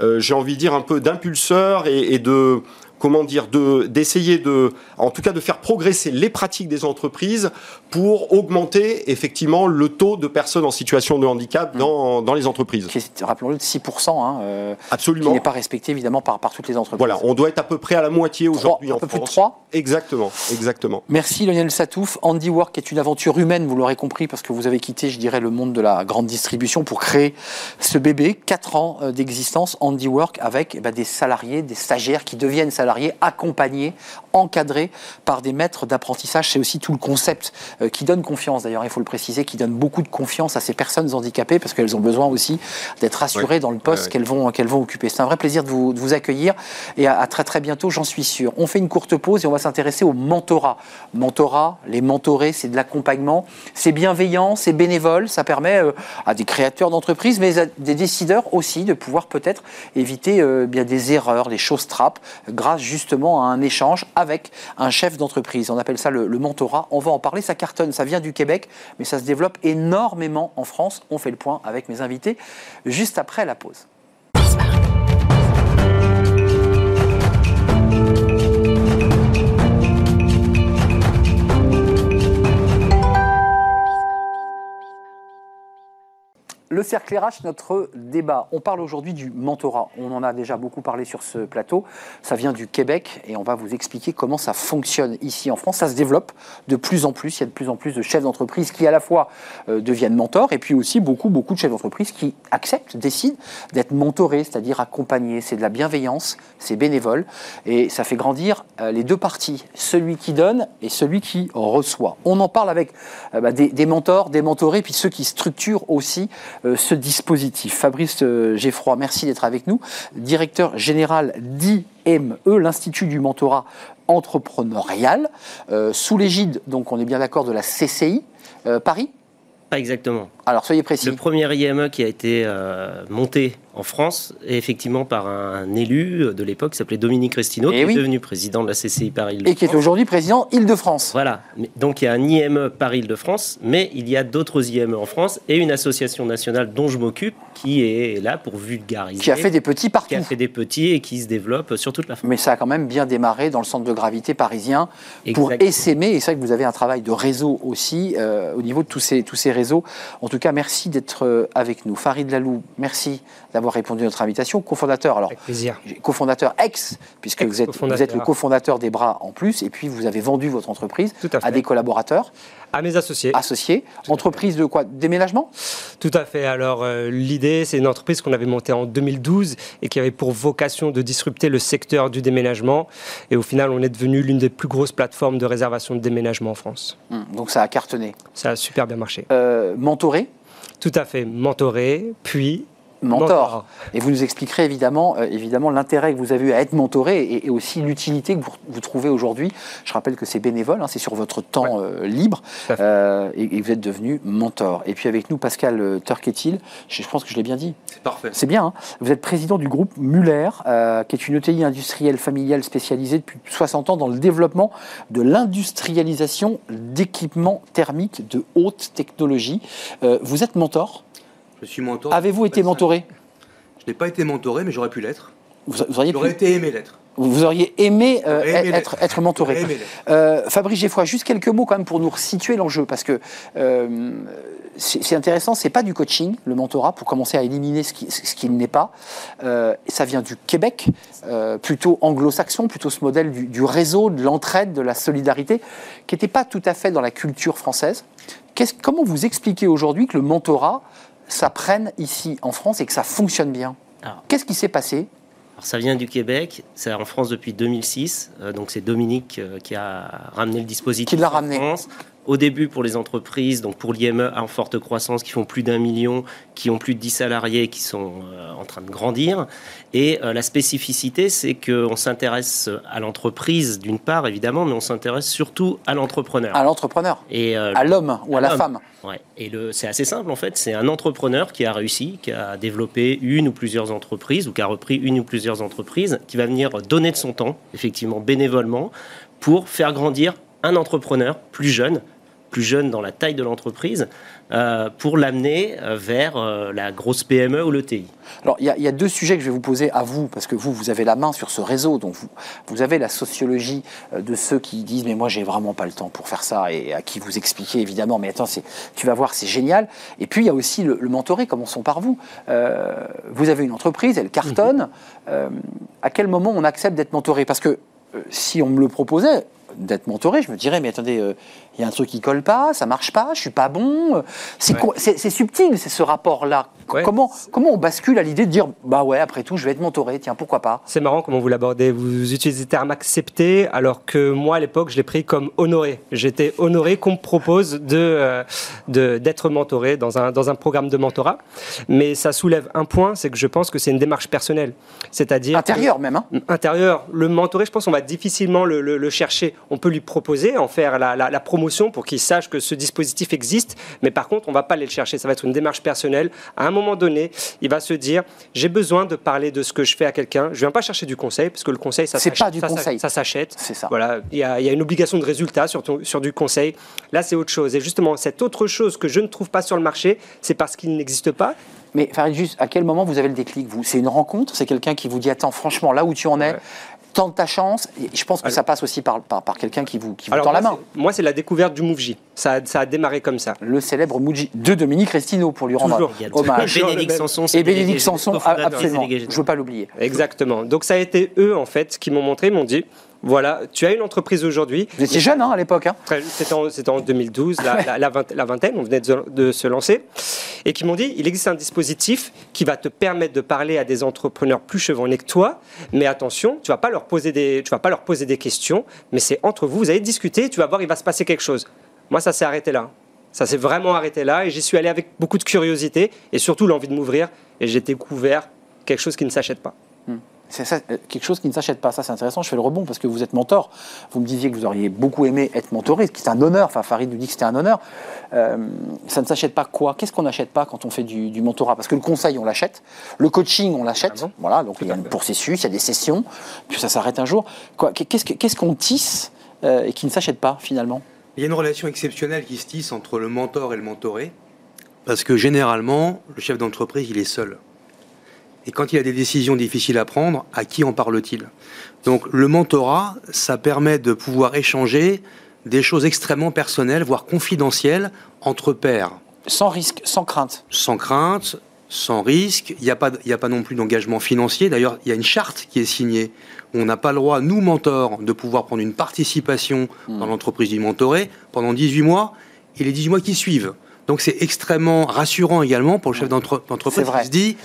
euh, j'ai envie de dire un peu d'impulseur et, de comment dire, d'essayer de, en tout cas, de faire progresser les pratiques des entreprises pour augmenter effectivement le taux de personnes en situation de handicap dans, dans les entreprises. Rappelons-le de 6%, hein, euh, Absolument. qui n'est pas respecté évidemment par, par toutes les entreprises. Voilà, on doit être à peu près à la moitié aujourd'hui en peu France. Plus de 3 Exactement, exactement. Merci Lionel Satouf. Handiwork est une aventure humaine, vous l'aurez compris, parce que vous avez quitté, je dirais, le monde de la grande distribution pour créer ce bébé. 4 ans euh, d'existence, Handiwork, avec eh ben, des salariés, des stagiaires qui deviennent salariés accompagnés, encadrés par des maîtres d'apprentissage. C'est aussi tout le concept qui donne confiance, d'ailleurs, il faut le préciser, qui donne beaucoup de confiance à ces personnes handicapées parce qu'elles ont besoin aussi d'être assurées dans le poste qu'elles vont, qu'elles vont occuper. C'est un vrai plaisir de vous, vous accueillir et à, très très bientôt, j'en suis sûr. On fait une courte pause et on va s'intéresser au mentorat. Mentorat, les mentorés, c'est de l'accompagnement, c'est bienveillant, c'est bénévole, ça permet euh, à des créateurs d'entreprises, mais à des décideurs aussi de pouvoir peut-être éviter euh, bien des erreurs, des choses trappes, grâce justement à un échange avec un chef d'entreprise. On appelle ça le, mentorat. On va en parler. Ça Ça vient du Québec, mais ça se développe énormément en France. On fait le point avec mes invités juste après la pause. Le cercle notre débat. On parle aujourd'hui du mentorat. On en a déjà beaucoup parlé sur ce plateau. Ça vient du Québec et on va vous expliquer comment ça fonctionne ici en France. Ça se développe de plus en plus. Il y a de plus en plus de chefs d'entreprise qui à la fois euh, deviennent mentors et puis aussi beaucoup, beaucoup de chefs d'entreprise qui acceptent, décident d'être mentorés, c'est-à-dire accompagnés. C'est de la bienveillance, c'est bénévole et ça fait grandir euh, les deux parties, celui qui donne et celui qui reçoit. On en parle avec euh, bah, des, des mentors, des mentorés, puis ceux qui structurent aussi ce dispositif. Fabrice euh, Geffroy, merci d'être avec nous, directeur général d'IME, l'Institut du mentorat entrepreneurial, euh, sous l'égide, donc on est bien d'accord, de la CCI Paris? Pas exactement. Alors soyez précis. Le premier IME qui a été euh, monté en France est effectivement par un élu de l'époque qui s'appelait Dominique Restino, Eh qui oui. est devenu président de la CCI Paris. Et qui est aujourd'hui président Île-de-France. Voilà. Donc il y a un IME Paris-Île-de-France, mais il y a d'autres IME en France et une association nationale dont je m'occupe qui est là pour vulgariser. Qui a fait des petits qui partout. a fait des petits et qui se développe sur toute la France. Mais ça a quand même bien démarré dans le centre de gravité parisien pour essaimer. Et c'est vrai que vous avez un travail de réseau aussi euh, au niveau de tous ces, tous ces réseaux. Tout cas, merci d'être euh, avec nous. Farid Lalou, merci d'avoir répondu à notre invitation. Cofondateur, alors Avec plaisir. cofondateur ex, puisque vous êtes, vous Ex-cofondateur. êtes le cofondateur des bras en plus, et puis vous avez vendu votre entreprise Tout à des collaborateurs À mes associés. associés. Entreprise de quoi? Déménagement? Tout à fait. Alors, euh, l'idée, c'est une entreprise qu'on avait montée en 2012 et qui avait pour vocation de disrupter le secteur du déménagement. Et au final, on est devenu l'une des plus grosses plateformes de réservation de déménagement en France. Hum, Donc ça a cartonné. Ça a super bien marché. Euh, mentoré? Tout à fait. Mentoré, puis mentor. Et vous nous expliquerez évidemment, euh, évidemment l'intérêt que vous avez eu à être mentoré et, et aussi l'utilité que vous, vous trouvez aujourd'hui. Je rappelle que c'est bénévole, hein, c'est sur votre temps euh, libre euh, et, et vous êtes devenu mentor. Et puis avec nous, Pascal Turquetil, je, je pense que je l'ai bien dit. C'est parfait. C'est bien, hein. vous êtes président du groupe Muller, qui est une ETI industrielle familiale spécialisée depuis 60 ans dans le développement de l'industrialisation d'équipements thermiques de haute technologie. Vous êtes mentor Je suis mentor. Avez-vous été mentoré Je n'ai pas été mentoré, mais j'aurais pu l'être. vous, vous auriez pu- J'aurais été aimé l'être. Vous auriez aimé, euh, aimé être, être mentoré. Euh, Fabrice Geffroy, juste quelques mots quand même pour nous resituer l'enjeu, parce que euh, c'est intéressant, c'est pas du coaching, le mentorat, pour commencer à éliminer ce qui, ce qui n'est pas. Ça vient du Québec, plutôt anglo-saxon, plutôt ce modèle du, du réseau, de l'entraide, de la solidarité, qui n'était pas tout à fait dans la culture française. Comment vous expliquez aujourd'hui que le mentorat, ça prenne ici en France et que ça fonctionne bien Alors. Qu'est-ce qui s'est passé? Alors, ça vient du Québec, c'est en France depuis 2006. euh, donc c'est Dominique euh, qui a ramené le dispositif. Qui l'a en ramené. France. Au début pour les entreprises, donc pour l'IME en forte croissance, qui font plus d'un million, qui ont plus de 10 salariés, qui sont euh, en train de grandir. Et euh, la spécificité, c'est qu'on s'intéresse à l'entreprise d'une part, évidemment, mais on s'intéresse surtout à l'entrepreneur. À l'entrepreneur, Et euh, à l'homme ou à à la femme Ouais. Et c'est assez simple en fait. C'est un entrepreneur qui a réussi, qui a développé une ou plusieurs entreprises ou qui a repris une ou plusieurs entreprises, qui va venir donner de son temps, effectivement bénévolement, pour faire grandir un entrepreneur plus jeune, plus jeune dans la taille de l'entreprise, euh, pour l'amener euh, vers euh, la grosse PME ou l'ETI. Alors, il y, a- il y a deux sujets que je vais vous poser à vous, parce que vous, vous avez la main sur ce réseau, donc vous, vous avez la sociologie de ceux qui disent mais moi j'ai vraiment pas le temps pour faire ça, et à qui vous expliquez évidemment, mais attends, tu vas voir, c'est génial. Et puis il y a aussi le, le mentoré, commençons par vous. Euh, vous avez une entreprise, elle cartonne. Euh, à quel moment on accepte d'être mentoré? Parce que si on me le proposait, d'être mentoré, je me dirais, mais attendez, il y a un truc qui colle pas, ça marche pas, je suis pas bon. euh, C'est Ouais. subtil, c'est ce rapport-là. Ouais. Comment, comment on bascule à l'idée de dire, bah ouais, après tout, je vais être mentoré, tiens, pourquoi pas? C'est marrant comment vous l'abordez. Vous utilisez le terme accepté, alors que moi, à l'époque, je l'ai pris comme honoré. J'étais honoré qu'on me propose de, euh, d'être mentoré dans un, dans un programme de mentorat. Mais ça soulève un point, c'est que je pense que c'est une démarche personnelle. C'est-à-dire. que- Intérieur même, hein intérieur, le mentoré, je pense qu'on va difficilement le, le- le chercher. On peut lui proposer, en faire la, la- la promotion pour qu'il sache que ce dispositif existe, mais par contre, on va pas aller le chercher. Ça va être une démarche personnelle. À un moment donné, il va se dire j'ai besoin de parler de ce que je fais à quelqu'un. Je viens pas chercher du conseil, parce que le conseil, ça C'est s'achète- pas du ça- ça- conseil. Ça s'achète. C'est ça. Voilà, il y, a, il y a une obligation de résultat sur, ton- sur du conseil. Là, c'est autre chose. Et justement, cette autre chose que je ne trouve pas sur le marché, c'est parce qu'il n'existe pas. Mais Farid, juste, à quel moment vous avez le déclic, vous? C'est une rencontre? C'est quelqu'un qui vous dit, attends, franchement, là où tu en es, Ouais. Tente ta chance. Je pense que Alors- ça passe aussi par, par, par quelqu'un qui vous, qui vous Alors tend moi, la main. c'est- Moi, c'est la découverte du MoveJ. Ça, a- ça a démarré comme ça. Le célèbre Muji de Dominique Restineau pour lui rendre Toujours. Hommage. Bénédicte. Sanson. Et Bénédicte Sanson, et absolument. délégué Je ne veux pas l'oublier. Exactement. Donc ça a été eux, en fait, qui m'ont montré, m'ont dit, voilà, tu as une entreprise aujourd'hui. Vous étiez jeune hein, à l'époque. Hein C'était en, c'était en 2012, la, la- la vingt- la vingtaine, on venait de, de se lancer, et qui m'ont dit, il existe un dispositif qui va te permettre de parler à des entrepreneurs plus chevronnés que toi, mais attention, tu vas pas leur poser des, tu vas pas leur poser des questions, mais c'est entre vous, vous allez discuter, tu vas voir, il va se passer quelque chose. Moi, ça s'est arrêté là. Ça s'est vraiment arrêté là, et j'y suis allé avec beaucoup de curiosité, et surtout l'envie de m'ouvrir, et j'ai découvert quelque chose qui ne s'achète pas. C'est euh, quelque chose qui ne s'achète pas. Ça, c'est intéressant. Je fais le rebond parce que vous êtes mentor. Vous me disiez que vous auriez beaucoup aimé être mentoré, ce qui est un honneur. Enfin, Farid nous dit que c'était un honneur. Euh, ça ne s'achète pas quoi? Qu'est-ce qu'on n'achète pas quand on fait du, du mentorat? Parce que le conseil, on l'achète. Le coaching, on l'achète. Ah bon? Voilà, donc il y a un processus, il y a des sessions, puis ça s'arrête un jour. Qu'est-ce qu'on tisse euh, et qui ne s'achète pas finalement? Il y a une relation exceptionnelle qui se tisse entre le mentor et le mentoré, parce que généralement, le chef d'entreprise, il est seul. Et quand il a des décisions difficiles à prendre, à qui en parle-t-il? Donc le mentorat, ça permet de pouvoir échanger des choses extrêmement personnelles, voire confidentielles, entre pairs, Sans risque, sans crainte. sans crainte, sans risque. Il n'y a, pas- y a pas non plus d'engagement financier. D'ailleurs, il y a une charte qui est signée. On n'a pas le droit, nous, mentors, de pouvoir prendre une participation dans l'entreprise du mentoré pendant 18 mois et les 18 mois qui suivent. Donc c'est extrêmement rassurant également pour le chef d'entre- d'entreprise qui se dit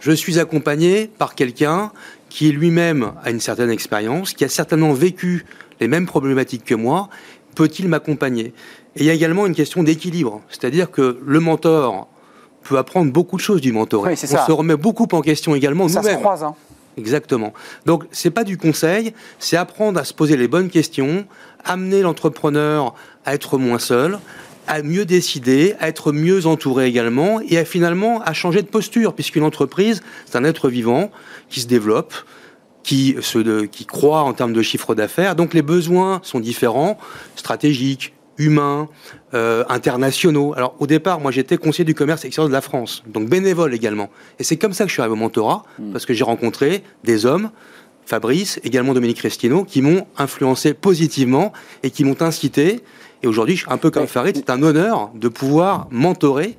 je suis accompagné par quelqu'un qui lui-même a une certaine expérience, qui a certainement vécu les mêmes problématiques que moi, peut-il m'accompagner? Et il y a également une question d'équilibre, c'est-à-dire que le mentor peut apprendre beaucoup de choses du mentor. Oui, On ça. se remet beaucoup en question également Ça se nous-mêmes. croise. Hein. Exactement. Donc, c'est pas du conseil, c'est apprendre à se poser les bonnes questions, amener l'entrepreneur à être moins seul, à mieux décider, à être mieux entouré également, et à finalement à changer de posture, puisqu'une entreprise, c'est un être vivant qui se développe, qui, se, qui croît en termes de chiffre d'affaires. Donc, les besoins sont différents, stratégiques, humains, euh, internationaux. Alors, au départ, moi, j'étais conseiller du commerce extérieur de la France, donc bénévole également. Et c'est comme ça que je suis arrivé au mentorat, parce que j'ai rencontré des hommes, Fabrice, également Dominique Restino, qui m'ont influencé positivement et qui m'ont incité. Et aujourd'hui, un peu comme. Farid, c'est un honneur de pouvoir mentorer,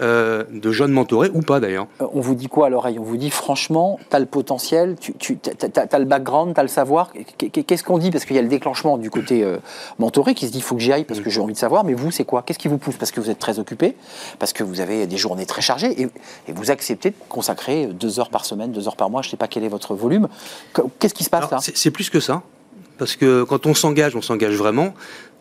euh, de jeunes mentorés, ou pas d'ailleurs. Euh, On vous dit quoi à l'oreille? On vous dit franchement, tu as le potentiel, tu, tu as, le background, tu as le savoir. Qu- qu- Qu'est-ce qu'on dit? Parce qu'il y a le déclenchement du côté euh, mentoré qui se dit il faut que j'y aille parce que j'ai envie de savoir. Mais vous, c'est quoi? Qu'est-ce qui vous pousse? Parce que vous êtes très occupé, parce que vous avez des journées très chargées et, et vous acceptez de consacrer deux heures par semaine, deux heures par mois. Je ne sais pas quel est votre volume. Qu- Qu'est-ce qui se passe Alors, là? C'est plus que ça. Parce que quand on s'engage, on s'engage vraiment.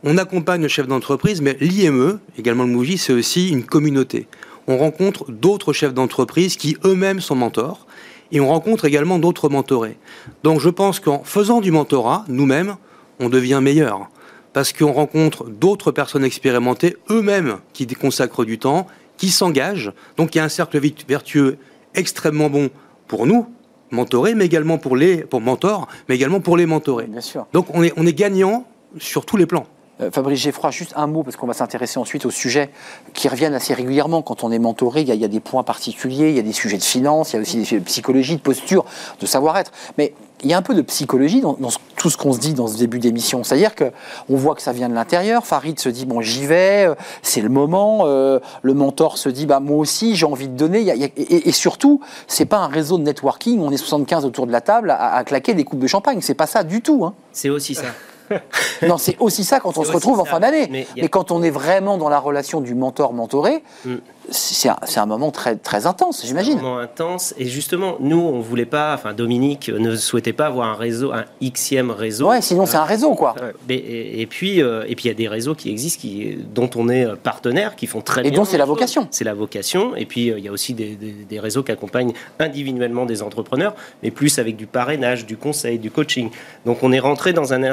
On accompagne le chef d'entreprise, mais l'IME, également le MOVI, c'est aussi une communauté. On rencontre d'autres chefs d'entreprise qui eux-mêmes sont mentors. Et on rencontre également d'autres mentorés. Donc je pense qu'en faisant du mentorat, nous-mêmes, on devient meilleur. Parce qu'on rencontre d'autres personnes expérimentées, eux-mêmes, qui consacrent du temps, qui s'engagent. Donc il y a un cercle vertueux extrêmement bon pour nous, mentorés, mais également pour les pour mentors, mais également pour les mentorés. Bien sûr. Donc on est, on est gagnant sur tous les plans. Euh, Fabrice Geffroy, juste un mot, parce qu'on va s'intéresser ensuite aux sujets qui reviennent assez régulièrement. Quand on est mentoré, il y, a, il y a des points particuliers, il y a des sujets de finance, il y a aussi des sujets de psychologie, de posture, de savoir-être. Mais il y a un peu de psychologie dans, tout ce qu'on se dit dans ce début d'émission. C'est-à-dire qu'on voit que ça vient de l'intérieur. Farid se dit, bon, j'y vais, euh, c'est le moment. Euh, le mentor se dit, bah, moi aussi, j'ai envie de donner. Et, et surtout, c'est pas un réseau de networking, on est 75 autour de la table à, à claquer des coupes de champagne. C'est pas ça du tout. Hein. C'est aussi ça. Non, c'est aussi ça quand on se retrouve en ça. fin d'année. Mais quand on est vraiment dans la relation du mentor-mentoré, Mm. c'est un, un moment très, très intense, j'imagine. vraiment intense. Et justement, nous, on voulait pas, enfin, Dominique ne souhaitait pas avoir un réseau, un Xème réseau. Ouais, sinon c'est un réseau, quoi. Et, et puis, euh, et puis il y a des réseaux qui existent, qui, dont on est partenaire, qui font très Et bien. dont c'est la vocation. C'est la vocation. Et puis euh, il y a aussi des, des- des réseaux qui accompagnent individuellement des entrepreneurs, mais plus avec du parrainage, du conseil, du coaching. Donc on est rentré dans un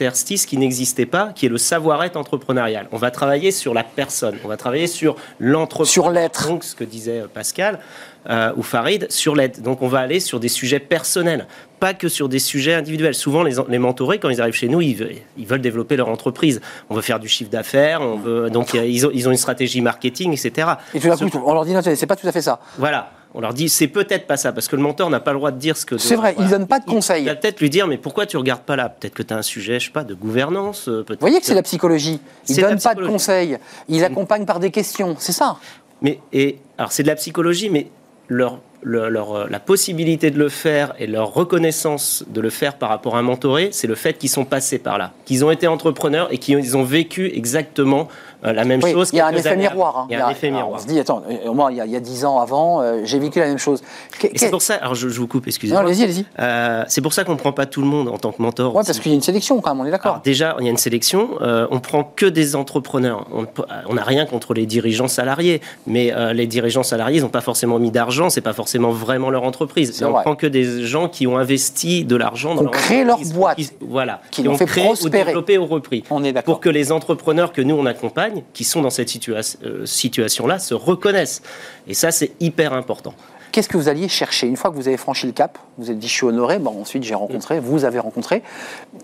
interstice qui n'existait pas, qui est le savoir-être entrepreneurial. On va travailler sur la personne. On va travailler sur l'entrepreneur. Sur l'être. Donc ce que disait euh, Pascal euh, ou Farid sur l'aide. Donc on va aller sur des sujets personnels, pas que sur des sujets individuels. Souvent les, les mentorés quand ils arrivent chez nous, ils, veulent- ils veulent développer leur entreprise. On veut faire du chiffre d'affaires, on veut donc a- ils ont, ils ont une stratégie marketing, etc. Et tout d'un coup, on leur dit non, c'est pas tout à fait ça. voilà. On leur dit c'est peut-être pas ça, parce que le mentor n'a pas le droit de dire ce que. C'est vrai, il donne pas de conseils. Il va peut-être lui dire mais pourquoi tu regardes pas là? Peut-être que tu as un sujet, je sais pas, de gouvernance. euh, Vous voyez que c'est la psychologie. Il donne pas de conseils. Il accompagne par des questions. C'est ça. Mais et alors c'est de la psychologie, mais leur, leur- leur, la possibilité de le faire et leur reconnaissance de le faire par rapport à un mentoré, c'est le fait qu'ils sont passés par là, qu'ils ont été entrepreneurs et qu'ils ont vécu exactement la même Oui, chose. il y a un effet miroir. hein. Il y a un effet miroir. On se dit, attends, euh, moi, il y a, 10 ans avant, euh, j'ai vécu la même chose. C'est pour ça, alors je, je vous coupe, Non, excusez-moi. allez-y, allez-y. Euh, c'est pour ça qu'on ne prend pas tout le monde en tant que mentor. Ouais, parce qu'il y a une sélection quand même, on est d'accord. déjà, il y a une sélection. euh, on prend que des entrepreneurs. On on n'a rien contre les dirigeants salariés, mais euh, les dirigeants salariés, ils n'ont pas forcément mis d'argent. C'est pas forcément vraiment leur entreprise. On vrai. prend que des gens qui ont investi de l'argent dans Ont leur créé leur boîte. qui- voilà, Qui l'ont ont fait créé ou prospérer. développé ou repris. On est d'accord. Pour que les entrepreneurs que nous on accompagne, qui sont dans cette situa- euh, situation-là, se reconnaissent. Et ça, c'est hyper important. Qu'est-ce que vous alliez chercher Une fois que vous avez franchi le cap, vous êtes dit je suis honoré, bon, ensuite j'ai rencontré, vous avez rencontré,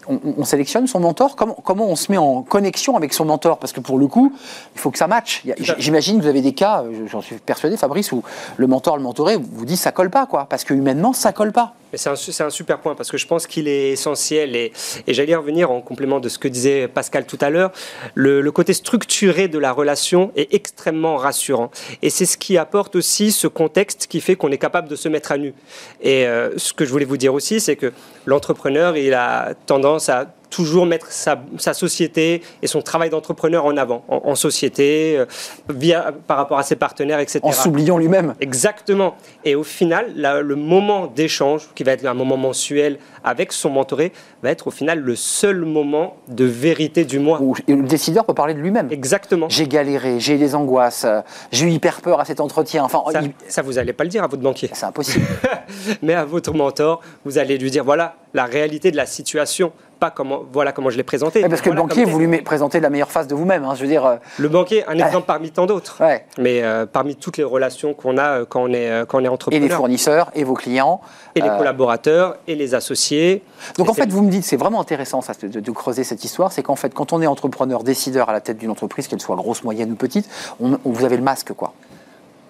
on, on- on sélectionne son mentor comment, comment on se met en connexion avec son mentor Parce que pour le coup, il faut que ça matche. J'imagine que vous avez des cas, euh, j'en suis persuadé Fabrice, où le mentor, le mentoré vous dit ça colle pas, quoi, parce que humainement ça colle pas. C'est un, super point parce que je pense qu'il est essentiel et, et j'allais revenir en complément de ce que disait Pascal tout à l'heure. Le, le côté structuré de la relation est extrêmement rassurant et c'est ce qui apporte aussi ce contexte qui fait qu'on est capable de se mettre à nu. Et euh, ce que je voulais vous dire aussi, c'est que l'entrepreneur, il a tendance à toujours mettre sa, sa société et son travail d'entrepreneur en avant, en, en société, euh, via, par rapport à ses partenaires, etc. En s'oubliant lui-même. Exactement. Et au final, la- le moment d'échange, qui va être un moment mensuel avec son mentoré, va être au final le seul moment de vérité du mois. Où le décideur peut parler de lui-même. Exactement. J'ai galéré, j'ai eu des angoisses, euh, j'ai eu hyper peur à cet entretien. Enfin, Ça, il- ça, vous n'allez pas le dire à votre banquier. c'est impossible. Mais à votre mentor, vous allez lui dire voilà la réalité de la situation, pas comment, voilà comment je l'ai présenté. Ouais, parce que Voilà le banquier, vous lui présentez la meilleure face de vous-même. hein, je veux dire, euh, Le banquier, un exemple parmi tant d'autres. ouais. Mais euh, parmi toutes les relations qu'on a euh, quand on est, quand on est et entrepreneur. les fournisseurs, et vos clients. Et les collaborateurs, et les associés. Donc en fait, vous me dites, c'est vraiment intéressant ça, de, de creuser cette histoire, c'est qu'en fait, quand on est entrepreneur, décideur à la tête d'une entreprise, qu'elle soit grosse, moyenne ou petite, on, on- vous avez le masque, quoi.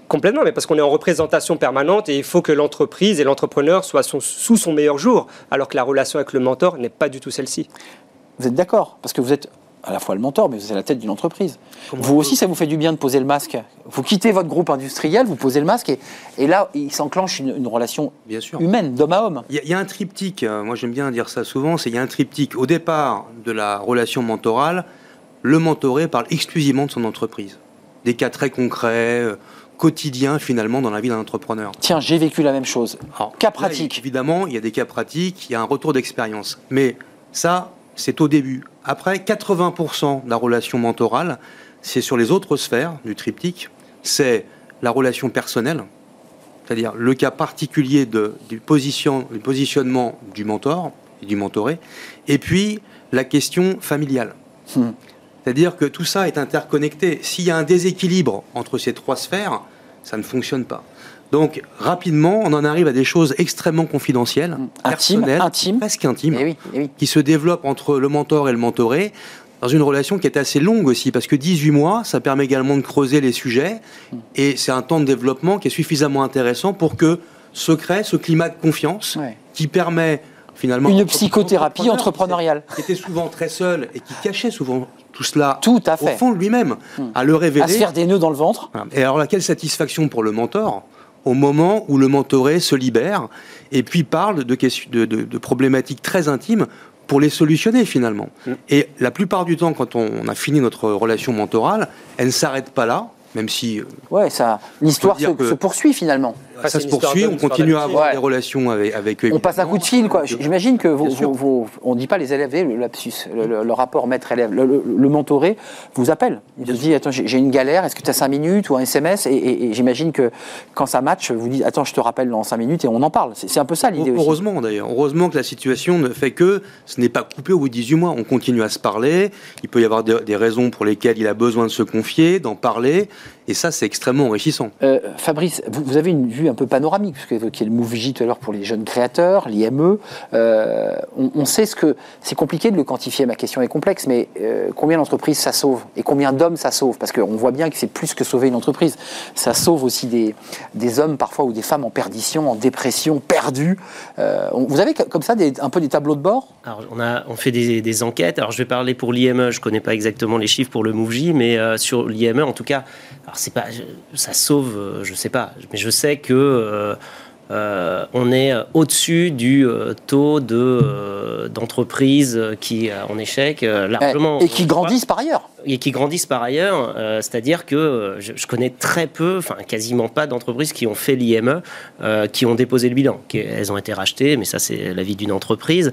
Complètement, mais parce qu'on est en représentation permanente et il faut que l'entreprise et l'entrepreneur soient son- sous son meilleur jour, alors que la relation avec le mentor n'est pas du tout celle-ci. Vous êtes d'accord? Parce que vous êtes à la fois le mentor, mais vous êtes à la tête d'une entreprise. Comment vous aussi, ça vous fait du bien de poser le masque? Vous quittez votre groupe industriel, vous posez le masque, et, et là, il s'enclenche une, une relation Bien sûr. humaine, d'homme à homme. Il y, y a un triptyque, euh, moi j'aime bien dire ça souvent, c'est il y a un triptyque. Au départ de la relation mentorale, le mentoré parle exclusivement de son entreprise. Des cas très concrets, quotidiens finalement dans la vie d'un entrepreneur. Tiens, j'ai vécu la même chose. Alors, Cas là, pratique. évidemment, il y a des cas pratiques, il y a un retour d'expérience. Mais ça, c'est au début. Après, 80% de la relation mentorale, c'est sur les autres sphères du triptyque. C'est la relation personnelle, c'est-à-dire le cas particulier de, du, position, du positionnement du mentor et du mentoré, et puis la question familiale. Hmm. C'est-à-dire que tout ça est interconnecté. S'il y a un déséquilibre entre ces trois sphères, ça ne fonctionne pas. Donc, rapidement, on en arrive à des choses extrêmement confidentielles. Intime, personnelles, intime. presque intimes, Eh oui, eh oui. qui se développent entre le mentor et le mentoré, dans une relation qui est assez longue aussi, parce que 18 mois, ça permet également de creuser les sujets, Hmm. et c'est un temps de développement qui est suffisamment intéressant pour que se crée ce climat de confiance Ouais. qui permet finalement... Une psychothérapie entrepreneuriale. qui était souvent très seul et qui cachait souvent tout cela Tout à au fait. fond de lui-même, Hmm. à le révéler. À se faire des nœuds dans le ventre. Et alors là, quelle satisfaction pour le mentor au moment où le mentoré se libère et puis parle de, questions- de, de- de problématiques très intimes pour les solutionner finalement. Mm. Et la plupart du temps, quand on, on a fini notre relation mentorale, elle ne s'arrête pas là, même si euh, Ouais, ça, l'histoire se poursuit finalement. Enfin, ça se poursuit, on continue à avoir Ouais. des relations avec, avec eux. On passe un coup de fil, quoi. J'imagine que vos, on ne dit pas les élèves, le lapsus, le, le- le rapport maître-élève, le, le- le mentoré vous appelle. Il vous dit Attends, j'ai une galère, est-ce que tu as 5 minutes ou un SMS Et, et- et j'imagine que quand ça match, vous dites Attends, je te rappelle dans 5 minutes et on en parle. C'est c'est un peu ça l'idée aussi. Heureusement d'ailleurs, heureusement que la situation ne fait que ce n'est pas coupé au bout de 18 mois. On continue à se parler, il peut y avoir des, des raisons pour lesquelles il a besoin de se confier, d'en parler, et ça c'est extrêmement enrichissant. Euh, Fabrice, vous, vous avez une vue un peu panoramique, puisque évoquiez le MoveJ tout à l'heure pour les jeunes créateurs, l'IME. Euh, on, sait ce que. C'est compliqué de le quantifier, ma question est complexe, mais euh, combien d'entreprises ça sauve Et combien d'hommes ça sauve? Parce qu'on voit bien que c'est plus que sauver une entreprise. Ça sauve aussi des, des hommes parfois ou des femmes en perdition, en dépression, perdus. Euh, vous avez comme ça un peu des tableaux de bord? Alors, on, a, on fait des, enquêtes. Alors, je vais parler pour l'IME. Je connais pas exactement les chiffres pour le MoveJ, mais euh, sur l'IME, en tout cas, pas, ça sauve, je sais pas, mais je sais que euh, euh, on est au-dessus du euh, taux de d'entreprises qui en échec largement. Et qui grandissent par ailleurs. Et qui grandissent par ailleurs. euh, C'est-à-dire que euh, je, connais très peu, enfin quasiment pas d'entreprises qui ont fait l'IME, euh, qui ont déposé le bilan. Qui- elles ont été rachetées, mais ça c'est la vie d'une entreprise.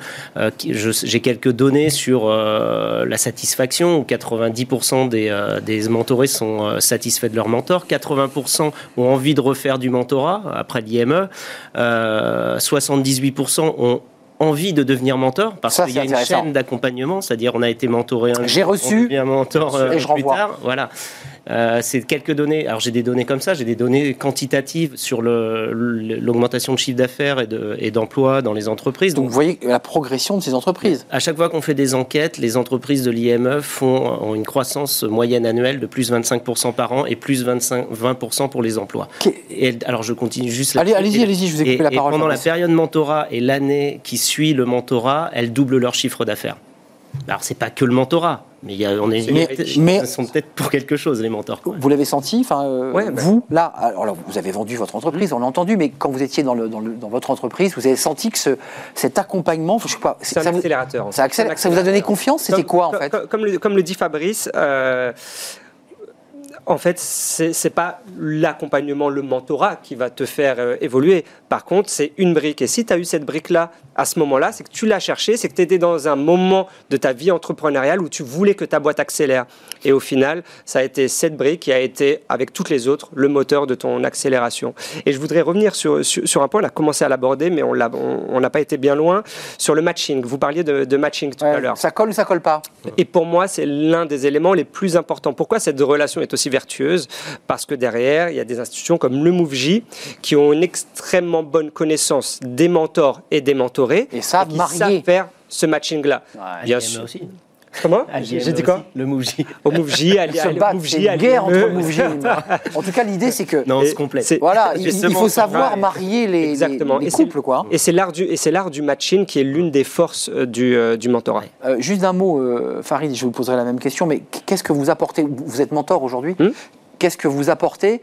J'ai quelques données sur la satisfaction, où 90% des, des mentorés sont satisfaits de leur mentor, 80% ont envie de refaire du mentorat après l'IME, euh, 78% ont envie de devenir mentor parce qu'il y a une chaîne d'accompagnement, c'est-à-dire on a été mentoré un J'ai jour, reçu on devient mentor euh, et je plus renvoie. tard. Voilà. Euh, c'est quelques données. Alors j'ai des données comme ça, j'ai des données quantitatives sur l'augmentation de chiffre d'affaires et de- et d'emploi dans les entreprises. Donc vous voyez la progression de ces entreprises. À chaque fois qu'on fait des enquêtes, les entreprises de l'IME font ont une croissance moyenne annuelle de plus 25% par an et plus 25, 20% pour les emplois. Et, alors je continue juste. Allez, allez-y, allez-y, je vous ai Et- coupé la et parole. pendant la période mentorat et l'année qui suit le mentorat, elles doublent leur chiffre d'affaires. Alors c'est pas que le mentorat, mais y a, on est, Mais- mais- ils sont peut-être pour quelque chose les mentors. quoi. Vous l'avez senti, enfin, euh, Ouais, bah. vous, là, alors là, vous avez vendu votre entreprise, on l'a entendu, mais quand vous étiez dans, le, dans, le- dans votre entreprise, vous avez senti que ce, cet accompagnement, je sais pas, C'est un ça vous, accélérateur. ça accélère- vous a donné confiance C'était Comme- quoi, en fait comme, comme le, comme le dit Fabrice, euh, en fait, c'est pas l'accompagnement, le mentorat qui va te faire euh, évoluer. Par contre, c'est une brique. Et si tu as eu cette brique-là à ce moment-là, c'est que tu l'as cherchée, c'est que tu étais dans un moment de ta vie entrepreneuriale où tu voulais que ta boîte accélère. Et au final, ça a été cette brique qui a été, avec toutes les autres, le moteur de ton accélération. Et je voudrais revenir sur, sur, sur un point, on a commencé à l'aborder, mais on l'a- on on n'a pas été bien loin, sur le matching. Vous parliez de, de matching tout à l'heure. Ça colle ou ça colle pas? Et pour moi, c'est l'un des éléments les plus importants. Pourquoi cette relation est aussi vertueuse Parce que derrière, il y a des institutions comme le MoveJ qui ont une extrêmement bonne connaissance des mentors et des mentorés Et ça, qui marié. savent faire ce matching-là. Bien sûr. aussi. Comment J'ai dit quoi aussi, Le MoveJ. Au MoveJ, à se c'est une guerre entre Mouv'J et En tout cas, l'idée, c'est que, Non, c'est- voilà, il, faut savoir ouais. marier les, les- Exactement. les Et c'est- couples, quoi. Et c'est l'art du et c'est l'art du matching qui est l'une des forces euh, du, euh, du mentorat. Euh, juste d'un mot, euh, Farid, je vous poserai la même question, mais qu'est-ce que vous apportez? Vous êtes mentor aujourd'hui. Hmm Qu'est-ce que vous apportez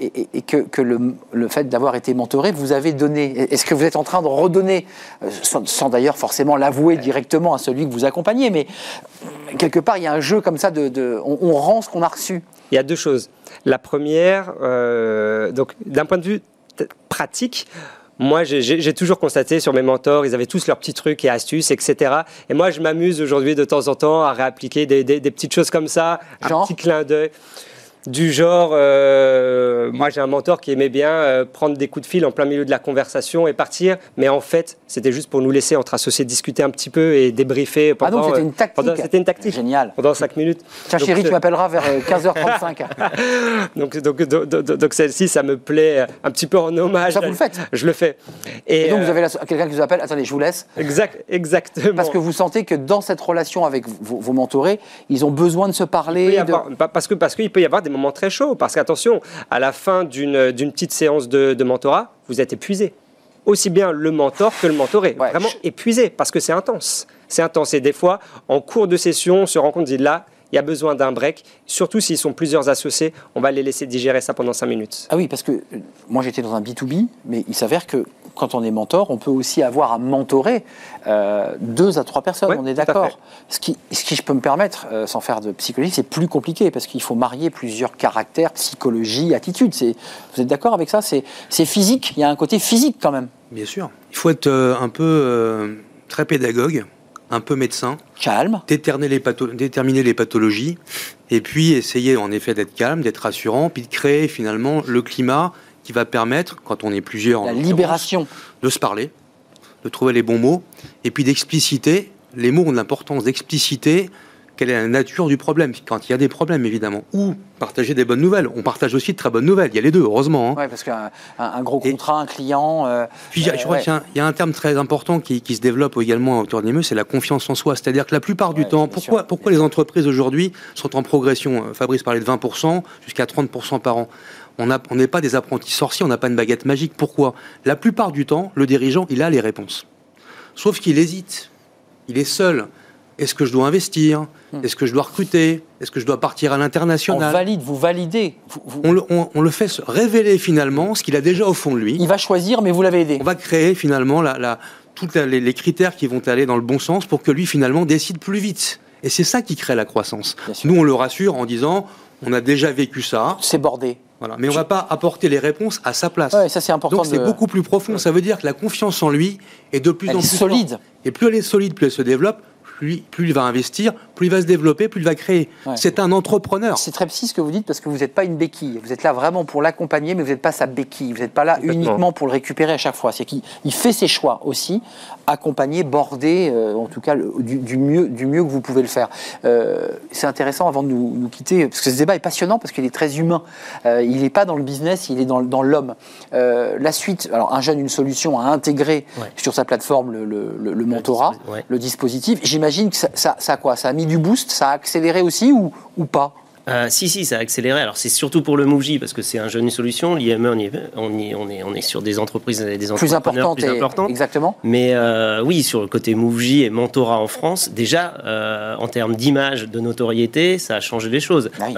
et, que, que le, le fait d'avoir été mentoré vous avez donné Est-ce que vous êtes en train de redonner, euh, sans, sans d'ailleurs forcément l'avouer directement à celui que vous accompagnez, mais euh, quelque part, il y a un jeu comme ça de. de- on, on rend ce qu'on a reçu. Il y a deux choses. La première, euh, donc d'un point de vue pratique, moi, j'ai- toujours constaté sur mes mentors, ils avaient tous leurs petits trucs et astuces, etc. Et moi, je m'amuse aujourd'hui de temps en temps à réappliquer des, des- des petites choses comme ça, Genre un petit clin d'œil. Du genre, euh, moi j'ai un mentor qui aimait bien euh, prendre des coups de fil en plein milieu de la conversation et partir, mais en fait c'était juste pour nous laisser entre associés discuter un petit peu et débriefer Ah pendant. donc c'était euh, une tactique. pendant- C'était une tactique. Génial. Pendant 5 minutes. Tiens, Donc, chérie, tu m'appelleras vers euh, 15h35. donc, donc, donc, donc- donc celle-ci, ça me plaît un petit peu en hommage. Ça, vous le faites Je le fais. Et, Et donc, vous avez quelqu'un qui vous appelle. Attendez, je vous laisse. exact, exactement. Parce que vous sentez que dans cette relation avec vos, vos mentorés, ils ont besoin de se Il peut parler. y de- avoir- pa- parce que parce qu'il peut y avoir des moments très chauds. Parce qu'attention, à la fin d'une petite séance de, de mentorat, vous êtes épuisé. Aussi bien le mentor que le mentoré. Ouais. Vraiment épuisé parce que c'est intense. C'est intense. Et des fois, en cours de session, on se rend compte, dit là, il y a besoin d'un break. Surtout s'ils sont plusieurs associés, on va les laisser digérer ça pendant 5 minutes. Ah oui, parce que euh, moi j'étais dans un B2B, mais il s'avère que quand on est mentor, on peut aussi avoir à mentorer euh, deux à trois personnes, on est d'accord. Ce qui, ce qui, je peux me permettre, euh, sans faire de psychologie, c'est plus compliqué parce qu'il faut marier plusieurs caractères, psychologie, attitude. Vous êtes d'accord avec ça? C'est c'est physique, il y a un côté physique quand même. Bien sûr. Il faut être euh, un peu très pédagogue, un peu médecin, Calme. déterminer les, patho- déterminer les pathologies, et puis essayer en effet d'être calme, d'être rassurant, puis de créer finalement le climat qui va permettre, quand on est plusieurs, La libération. de se parler, de trouver les bons mots, et puis d'expliciter. Les mots ont de l'importance d'expliciter quelle est la nature du problème, quand il y a des problèmes évidemment, ou partager des bonnes nouvelles. On partage aussi de très bonnes nouvelles, il y a les deux, heureusement. hein. Ouais, parce qu'un un- gros contrat, un client. euh, Puis je euh, crois ouais. qu'il y a un- il y, a un terme très important qui, qui se développe également autour d'IME, c'est la confiance en soi. C'est-à-dire que la plupart du Ouais, temps, pourquoi, sûr, pourquoi les entreprises aujourd'hui sont en progression Euh, Fabrice parlait de 20% jusqu'à 30% par an. On on n'est pas des apprentis sorciers, on n'a pas une baguette magique. Pourquoi? La plupart du temps, le dirigeant, il a les réponses. Sauf qu'il hésite. Il est seul. Est-ce que je dois investir? Est-ce que je dois recruter? Est-ce que je dois partir à On l'international valide, vous validez. Vous- vous- on le, on- on le fait se révéler finalement ce qu'il a déjà au fond de lui Il va choisir, mais vous l'avez aidé. on va créer finalement la, la, tous les, les critères qui vont aller dans le bon sens pour que lui finalement décide plus vite. Et c'est ça qui crée la croissance. Nous, on le rassure en disant, on a déjà vécu ça, C'est bordé. Voilà. mais on va pas apporter les réponses à sa place. Ouais, ça c'est important. Donc c'est beaucoup plus profond. Ça veut dire que la confiance en lui est de plus Elle en plus solide. forte. Et plus elle est solide, plus elle se développe, plus, plus il va investir, plus il va se développer, plus il va créer. Ouais. C'est un entrepreneur. C'est très psy ce que vous dites parce que vous n'êtes pas une béquille. Vous êtes là vraiment pour l'accompagner, mais vous n'êtes pas sa béquille. Vous n'êtes pas là uniquement pour le récupérer à chaque fois. C'est qu'il il fait ses choix aussi, accompagner, border, euh, en tout cas le- du, du mieux, du mieux que vous pouvez le faire. Euh, c'est intéressant avant de nous, nous quitter, parce que ce débat est passionnant parce qu'il est très humain. Euh, il n'est pas dans le business, il est dans, dans l'homme. Euh, la suite, alors un jeune, une solution à intégrer Ouais. sur sa plateforme le, le- le- le mentorat, ouais. le dispositif. J'imagine que ça, ça, ça a quoi? Ça a mis du boost, ça a accéléré aussi ou, ou pas? Euh, si, si, ça a accéléré. Alors, c'est surtout pour le MoveJ, parce que c'est un jeune solution. L'IME, on, y est- on, on est, on est sur des entreprises des plus entrepreneurs importante, plus importantes. exactement. Mais euh, oui, sur le côté MoveJ et mentorat en France, déjà, euh, en termes d'image, de notoriété, ça a changé les choses. Ah oui.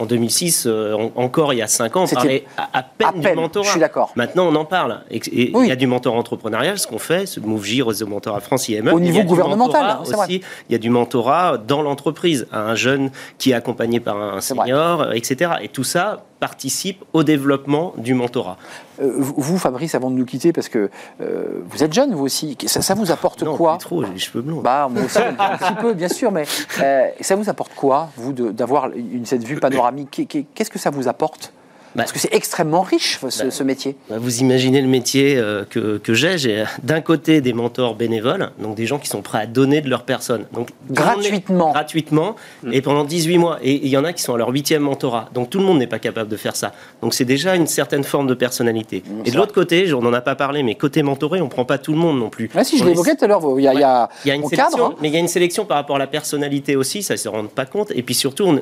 En 2006, euh, en- encore il y a 5 ans, on parlait à, à peine à du mentorat. je suis d'accord. Maintenant, on en parle. Et et il y a du mentorat entrepreneurial, ce qu'on fait, ce MoveJ, Réseau Mentorat France, IME. Au niveau gouvernemental, c'est vrai. aussi. Il y a du mentorat dans l'entreprise, à un jeune qui est accompagné par un Vrai. senior, euh, etc. Et tout ça participe au développement du mentorat. Euh, vous, Fabrice, avant de nous quitter, parce que euh, vous êtes jeune, vous aussi, ça, ça vous apporte non, quoi trop, j'ai les cheveux blonds. bah, moi aussi, un petit peu, bien sûr, mais euh, ça vous apporte quoi, vous, d'avoir cette vue panoramique? Qu'est- qu'est- Qu'est-ce que ça vous apporte? Bah, Parce que c'est extrêmement riche, ce, bah, ce métier. Bah, Vous imaginez le métier euh, que, que j'ai. J'ai euh, d'un côté des mentors bénévoles, donc des gens qui sont prêts à donner de leur personne. Donc, Gratuitement. Gratuitement, et pendant 18 mois. Et il y en a qui sont à leur huitième mentorat. Donc tout le monde n'est pas capable de faire ça. Donc c'est déjà une certaine forme de personnalité. Mmh, et de l'autre côté, on n'en a pas parlé, mais côté mentoré, on prend pas tout le monde non plus. Ah, si, je évoqué tout à l'heure, il y a, il y a- il y a une on sélection, cadre, hein. mais il y a une sélection par rapport à la personnalité aussi, ça ne se rend pas compte. Et puis surtout, on-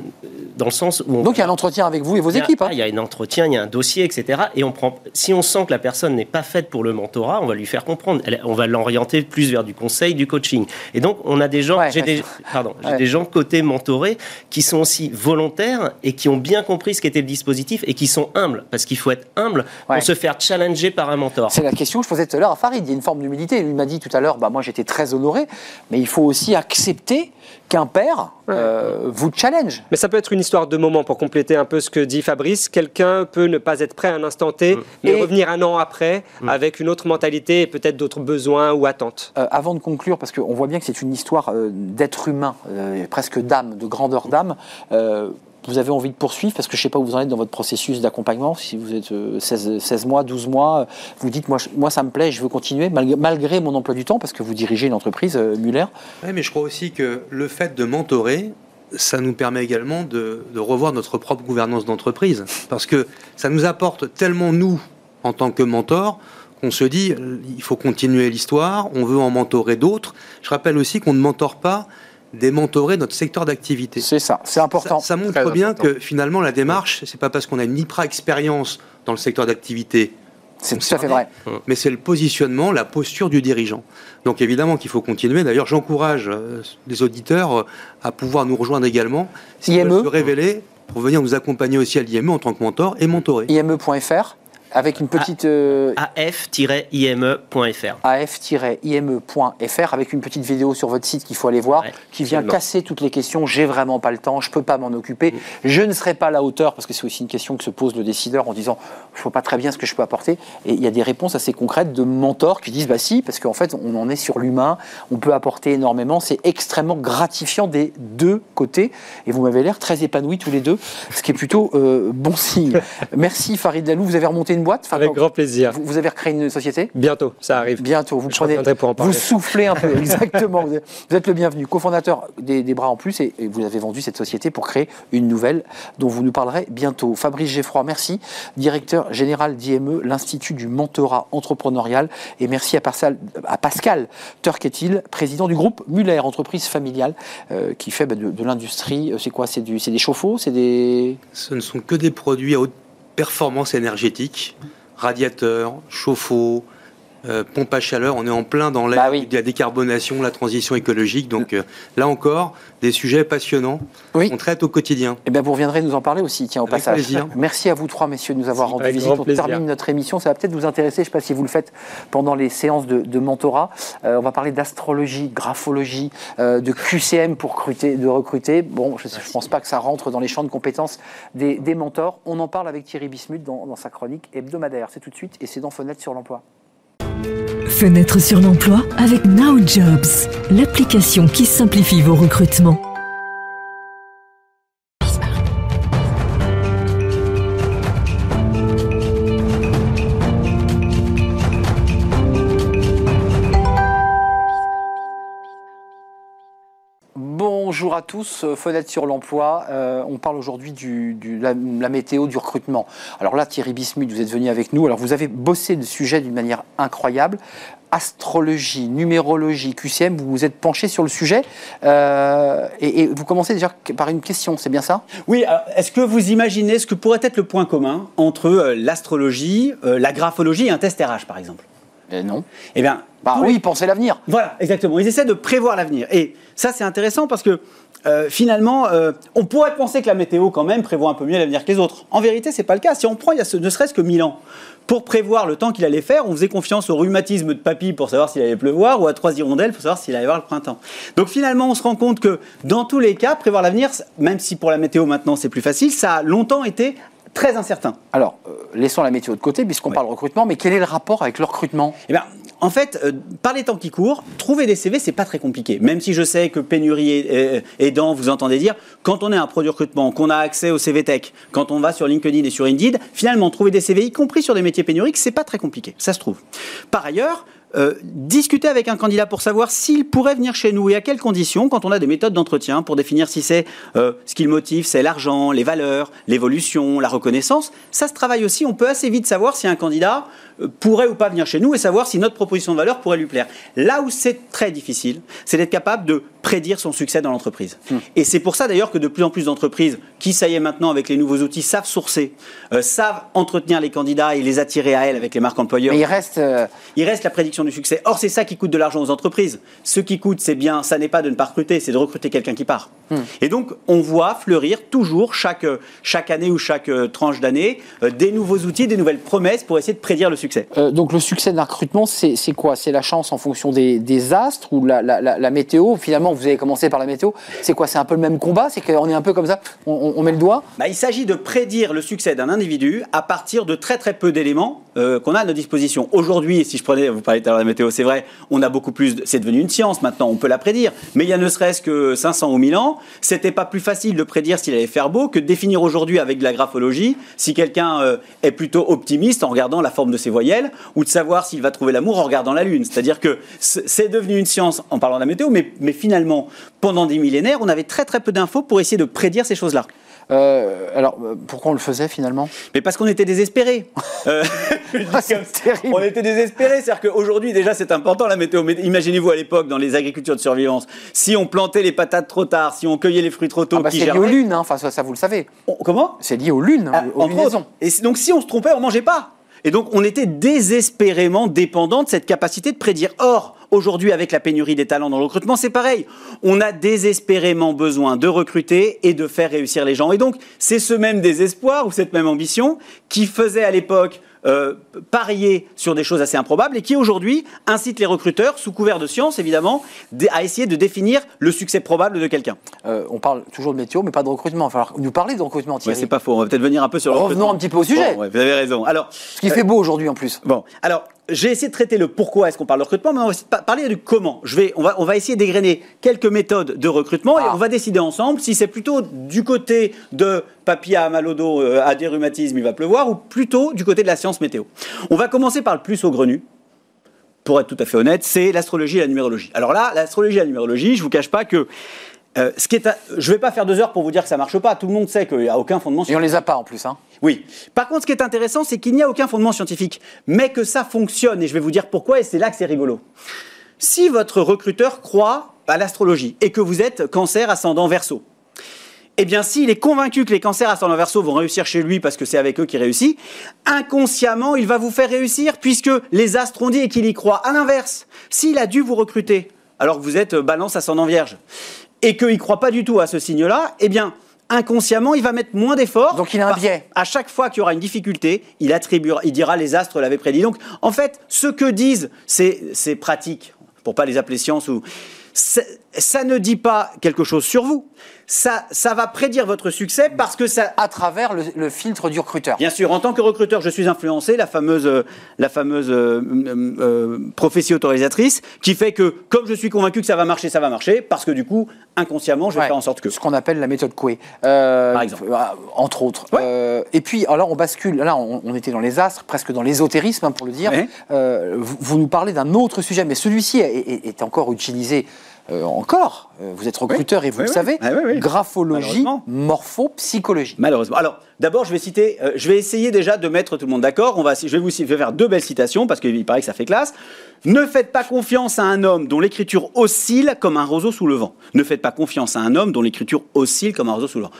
dans le sens où on Donc il y a un entretien avec vous et vos il équipes. hein. ah, Il y a un entretien, il y a un dossier, etc. Et on prend, si on sent que la personne n'est pas faite pour le mentorat, on va lui faire comprendre. Elle- on va l'orienter plus vers du conseil, du coaching. Et donc, on a des gens, Ouais, j'ai des, pardon, Ouais. des gens côté mentoré qui sont aussi volontaires et qui ont bien compris ce qu'était le dispositif et qui sont humbles. Parce qu'il faut être humble Ouais. pour se faire challenger par un mentor. C'est la question que je posais tout à l'heure à Farid. Il y a une forme d'humilité. Il m'a dit tout à l'heure, bah, moi j'étais très honoré, mais il faut aussi accepter qu'un père euh, vous challenge. Mais ça peut être une histoire de moment pour compléter un peu ce que dit Fabrice. Quelqu'un peut ne pas être prêt à un instant T, mais Et- revenir un an après avec une autre mentalité et peut-être d'autres besoins ou attentes. Euh, avant de conclure, parce qu'on voit bien que c'est une histoire euh, d'être humain, euh, presque d'âme, de grandeur d'âme, euh, vous avez envie de poursuivre parce que je ne sais pas où vous en êtes dans votre processus d'accompagnement. Si vous êtes euh, 16, 16 mois, 12 mois, euh, vous dites moi, ça me plaît, je veux continuer malgré, mon emploi du temps parce que vous dirigez une entreprise, euh, Muller. Oui, mais je crois aussi que le fait de mentorer, ça nous permet également de, de revoir notre propre gouvernance d'entreprise. Parce que ça nous apporte tellement, nous, en tant que mentor, qu'on se dit, euh, il faut continuer l'histoire, on veut en mentorer d'autres. Je rappelle aussi qu'on ne mentore pas de notre secteur d'activité. C'est ça, c'est important. Ça, ça montre Très bien important. que finalement la démarche, c'est pas parce qu'on a une hyper-expérience dans le secteur d'activité, C'est tout à fait vrai. mais c'est le positionnement, la posture du dirigeant. Donc évidemment qu'il faut continuer. D'ailleurs, j'encourage euh, les auditeurs euh, à pouvoir nous rejoindre également, IME. se révéler, pour venir nous accompagner aussi à l'IME en tant que mentor et mentorer. IME.fr avec une petite euh, af-ime.fr. af-ime.fr avec une petite vidéo sur votre site qu'il faut aller voir, Ouais, qui vient absolument. casser toutes les questions. J'ai vraiment pas le temps, je peux pas m'en occuper, je ne serai pas à la hauteur parce que c'est aussi une question que se pose le décideur en disant je vois pas très bien ce que je peux apporter. Et il y a des réponses assez concrètes de mentors qui disent bah si parce qu'en fait on en est sur l'humain, on peut apporter énormément, c'est extrêmement gratifiant des deux côtés. Et vous m'avez l'air très épanouis tous les deux, ce qui est plutôt euh, bon signe. Merci Farid Lalou, vous avez remonté une une boîte Enfin, Avec grand plaisir. Vous, vous avez recréé une société Bientôt, ça arrive. Bientôt, vous Je prenez, pour en parler. vous soufflez un peu, exactement. Vous êtes, vous êtes le bienvenu, cofondateur des, des bras en plus, et, et vous avez vendu cette société pour créer une nouvelle dont vous nous parlerez bientôt. Fabrice Geffroy, merci, directeur général d'IME, l'Institut du mentorat entrepreneurial, et merci à Pascal, à Pascal Turketil, président du groupe Muller, entreprise familiale euh, qui fait bah, de, de l'industrie. euh, C'est quoi? C'est du- c'est des chauffe-eau? C'est des Ce ne sont que des produits à haute performance énergétique, radiateurs, chauffe-eau, euh, pompe à chaleur. On est en plein dans l'ère Bah oui. de la décarbonation, la transition écologique. Donc euh, là encore, des sujets passionnants Oui. qu'on traite au quotidien. Eh bien, vous reviendrez nous en parler aussi, tiens, au Avec passage. plaisir. Merci à vous trois, messieurs, de nous avoir rendu visite. On plaisir. termine notre émission. Ça va peut-être vous intéresser. Je ne sais pas si vous le faites pendant les séances de, de mentorat. Euh, on va parler d'astrologie, graphologie, euh, de QCM pour recruter, de recruter. Bon, je ne pense pas que ça rentre dans les champs de compétences des, des mentors. On en parle avec Thierry Bismuth dans, dans sa chronique hebdomadaire. C'est tout de suite et c'est dans Fenêtre sur l'emploi. Fenêtre sur l'emploi avec Now Jobs, l'application qui simplifie vos recrutements. Bonjour à tous, euh, Fenêtre sur l'emploi. Euh, on parle aujourd'hui du- la, météo, du recrutement. Alors là, Thierry Bismuth, vous êtes venu avec nous. Alors vous avez bossé le sujet d'une manière incroyable. Astrologie, numérologie, QCM, vous vous êtes penché sur le sujet. Euh, et, vous commencez déjà par une question, c'est bien ça? Oui, est-ce que vous imaginez ce que pourrait être le point commun entre l'astrologie, la graphologie et un test RH, par exemple? Eh Non. Eh bien, Bah tous les- oui, pensez l'avenir. Voilà, exactement. Ils essaient de prévoir l'avenir. Et ça, c'est intéressant parce que euh, finalement, euh, on pourrait penser que la météo, quand même, prévoit un peu mieux l'avenir que les autres. En vérité, c'est pas le cas. Si on prend, il y a ce- ne serait-ce que 1000 ans. Pour prévoir le temps qu'il allait faire, on faisait confiance au rhumatisme de papy pour savoir s'il allait pleuvoir ou à trois hirondelles pour savoir s'il allait avoir le printemps. Donc finalement, on se rend compte que dans tous les cas, prévoir l'avenir, même si pour la météo maintenant c'est plus facile, ça a longtemps été très incertain. Alors, euh, laissons la météo de côté puisqu'on parle recrutement, mais quel est le rapport avec le recrutement? Eh bien, en fait, euh, par les temps qui courent, trouver des CV, c'est pas très compliqué. Même si je sais que pénurie est- aidant, vous entendez dire, quand on est un produit recrutement, qu'on a accès au CV Tech, quand on va sur LinkedIn et sur Indeed, finalement, trouver des CV, y compris sur des métiers pénuriques, c'est pas très compliqué. Ça se trouve. Par ailleurs, euh, discuter avec un candidat pour savoir s'il pourrait venir chez nous et à quelles conditions, quand on a des méthodes d'entretien pour définir si c'est euh, ce qui le motive, c'est l'argent, les valeurs, l'évolution, la reconnaissance, ça se travaille aussi. On peut assez vite savoir si un candidat pourrait ou pas venir chez nous et savoir si notre proposition de valeur pourrait lui plaire. Là où c'est très difficile, c'est d'être capable de prédire son succès dans l'entreprise. Et c'est pour ça d'ailleurs que de plus en plus d'entreprises qui, ça y est maintenant avec les nouveaux outils, savent sourcer, euh, savent entretenir les candidats et les attirer à elles avec les marques employeurs. Mais il reste. euh, Il reste la prédiction du succès. Or, c'est ça qui coûte de l'argent aux entreprises. Ce qui coûte, c'est bien, ça n'est pas de ne pas recruter, c'est de recruter quelqu'un qui part. Et donc, on voit fleurir toujours, chaque, chaque année ou chaque euh, tranche d'année, euh, des nouveaux outils, des nouvelles promesses pour essayer de prédire le succès. Euh, donc le succès d'un recrutement, c'est quoi? C'est la chance en fonction des, des astres ou la, la- la- la météo? Finalement, vous avez commencé par la météo. C'est quoi? C'est un peu le même combat? C'est qu'on est un peu comme ça? On, met le doigt? Bah, il s'agit de prédire le succès d'un individu à partir de très très peu d'éléments euh, qu'on a à notre disposition. Aujourd'hui, si je prenais, vous parlez tout à l'heure de la météo, c'est vrai, on a beaucoup plus, c'est devenu une science maintenant, on peut la prédire. Mais il y a ne serait-ce que 500 ou 1000 ans, c'était pas plus facile de prédire s'il allait faire beau que de définir aujourd'hui avec de la graphologie si quelqu'un euh, est plutôt optimiste en regardant la forme de ses voyelles ou de savoir s'il va trouver l'amour en regardant la lune. C'est-à-dire que c'est devenu une science en parlant de la météo, mais, mais finalement, pendant des millénaires, on avait très très peu d'infos pour essayer de prédire ces choses-là. Euh, Alors, pourquoi on le faisait finalement? Mais parce qu'on était désespérés. Euh, Ah, terrible. On était désespérés. C'est-à-dire qu'aujourd'hui, déjà, c'est important la météo. Imaginez-vous à l'époque, dans les agricultures de survivance, si on plantait les patates trop tard, si on cueillait les fruits trop tôt, Ah bah, C'est lié aux lunes, hein. enfin ça, ça, vous le savez. on- Comment? C'est lié aux lunes, Ah, aux entre lunaisons. Et donc, si on se trompait, on mangeait pas. Et donc, on était désespérément dépendant de cette capacité de prédire. Or, aujourd'hui, avec la pénurie des talents dans le recrutement, c'est pareil. On a désespérément besoin de recruter et de faire réussir les gens. Et donc, c'est ce même désespoir ou cette même ambition qui faisait à l'époque euh, parier sur des choses assez improbables et qui aujourd'hui incite les recruteurs, sous couvert de science évidemment, à essayer de définir le succès probable de quelqu'un. Euh, on parle toujours de météo, mais pas de recrutement. Il va falloir nous parler de recrutement, Ouais, Thierry. c'est pas faux. On va peut-être venir un peu sur le Revenons recrutement. un petit peu au sujet. Bon, ouais, vous avez raison. Alors, Ce qui fait beau aujourd'hui en plus. Bon, alors, j'ai essayé de traiter le pourquoi est-ce qu'on parle de recrutement, mais on va pa- parler du comment. Je vais, on, va, on va essayer d'égrener quelques méthodes de recrutement et Ah. on va décider ensemble si c'est plutôt du côté de papy a mal au dos, euh, a des rhumatismes, il va pleuvoir, ou plutôt du côté de la science météo. On va commencer par le plus saugrenu. Pour être tout à fait honnête, c'est l'astrologie et la numérologie. Alors là, l'astrologie et la numérologie, je vous cache pas que euh, ce qui est, à- je vais pas faire deux heures pour vous dire que ça marche pas. Tout le monde sait qu'il n'y a aucun fondement Et on les a pas en plus. Hein. oui. Par contre, ce qui est intéressant, c'est qu'il n'y a aucun fondement scientifique, mais que ça fonctionne. Et je vais vous dire pourquoi, et c'est là que c'est rigolo. Si votre recruteur croit à l'astrologie et que vous êtes cancer ascendant verso, eh bien, s'il est convaincu que les cancers ascendant verso vont réussir chez lui parce que c'est avec eux qu'il réussit, inconsciemment, il va vous faire réussir puisque les astres ont dit et qu'il y croit. À l'inverse, s'il a dû vous recruter alors que vous êtes balance ascendant vierge et qu'il ne croit pas du tout à ce signe-là, eh bien, inconsciemment, il va mettre moins d'efforts. Donc il a un biais. À chaque fois qu'il y aura une difficulté, il attribuera, il dira les astres l'avaient prédit. Donc, en fait, ce que disent ces, ces pratiques, pour pas les appeler sciences ou ça, ne dit pas quelque chose sur vous. Ça, ça va prédire votre succès parce que ça, À travers le, le filtre du recruteur. Bien sûr, en tant que recruteur, je suis influencé, la fameuse, la fameuse euh, euh, prophétie autorisatrice, qui fait que comme je suis convaincu que ça va marcher, ça va marcher, parce que du coup, inconsciemment, je vais Ouais. faire en sorte que. Ce qu'on appelle la méthode Coué. Euh, Par exemple. Entre autres. Ouais. Et puis, alors on bascule. Là, on, on était dans les astres, presque dans l'ésotérisme, hein, pour le dire. Ouais. Vous, vous nous parlez d'un autre sujet, mais celui-ci est, est- est encore utilisé. Euh, encore, Euh, vous êtes recruteur et vous Oui, le savez, Ah, oui, graphologie, morphopsychologie. Malheureusement. Alors, d'abord, je vais citer, euh, je vais essayer déjà de mettre tout le monde d'accord. On va, je vais vous je vais faire deux belles citations parce qu'il paraît que ça fait classe. Ne faites pas confiance à un homme dont l'écriture oscille comme un roseau sous le vent. Ne faites pas confiance à un homme dont l'écriture oscille comme un roseau sous le vent.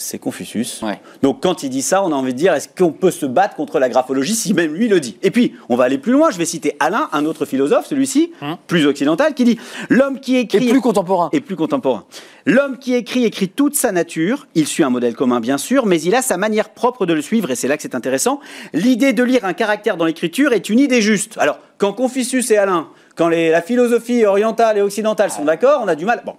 C'est Confucius. Ouais. Donc quand il dit ça, on a envie de dire est-ce qu'on peut se battre contre la graphologie si même lui le dit? Et puis, on va aller plus loin. Je vais citer Alain, un autre philosophe, celui-ci, plus occidental, qui dit l'homme qui Et écrit plus contemporain. et plus contemporain. L'homme qui écrit écrit toute sa nature, il suit un modèle commun bien sûr, mais il a sa manière propre de le suivre et c'est là que c'est intéressant. L'idée de lire un caractère dans l'écriture est une idée juste. Alors, quand Confucius et Alain, quand les- la philosophie orientale et occidentale sont d'accord, on a du mal. Bon.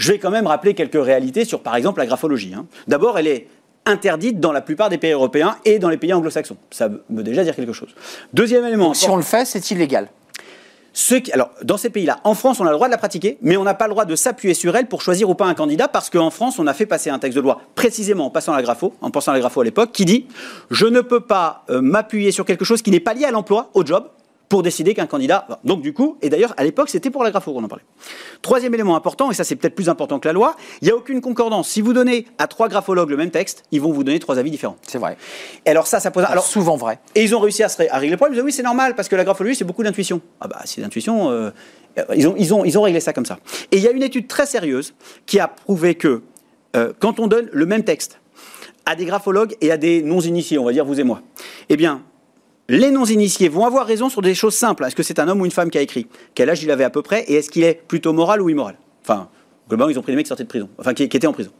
Je vais quand même rappeler quelques réalités sur, par exemple, la graphologie. hein. D'abord, elle est interdite dans la plupart des pays européens et dans les pays anglo-saxons. Ça veut déjà dire quelque chose. Deuxième élément. Si on le fait, c'est illégal. Qui- alors, dans ces pays-là, en France, on a le droit de la pratiquer, mais on n'a pas le droit de s'appuyer sur elle pour choisir ou pas un candidat, parce qu'en France, on a fait passer un texte de loi, précisément en passant à la grapho, en pensant à la grapho à l'époque, qui dit Je ne peux pas euh, m'appuyer sur quelque chose qui n'est pas lié à l'emploi, au job, pour décider qu'un candidat. Donc, du coup, et d'ailleurs, à l'époque, c'était pour la grapho qu'on en parlait. Troisième élément important, et ça, c'est peut-être plus important que la loi, il n'y a aucune concordance. Si vous donnez à trois graphologues le même texte, ils vont vous donner trois avis différents. C'est vrai. Et alors, ça, ça pose. Alors, Alors, souvent vrai. et ils ont réussi à, se ré- à régler le problème. Ils disaient oui, c'est normal, parce que la graphologie, c'est beaucoup d'intuition. Ah bah, c'est d'intuition. euh, ils, ont, ils, ont, ils ont réglé ça comme ça. Et il y a une étude très sérieuse qui a prouvé que euh, quand on donne le même texte à des graphologues et à des non-initiés, on va dire vous et moi, eh bien, les non-initiés vont avoir raison sur des choses simples. Est-ce que c'est un homme ou une femme qui a écrit? Quel âge il avait à peu près Et est-ce qu'il est plutôt moral ou immoral? Enfin, globalement, ils ont pris des mecs qui sortaient de prison, enfin, qui, qui étaient en prison.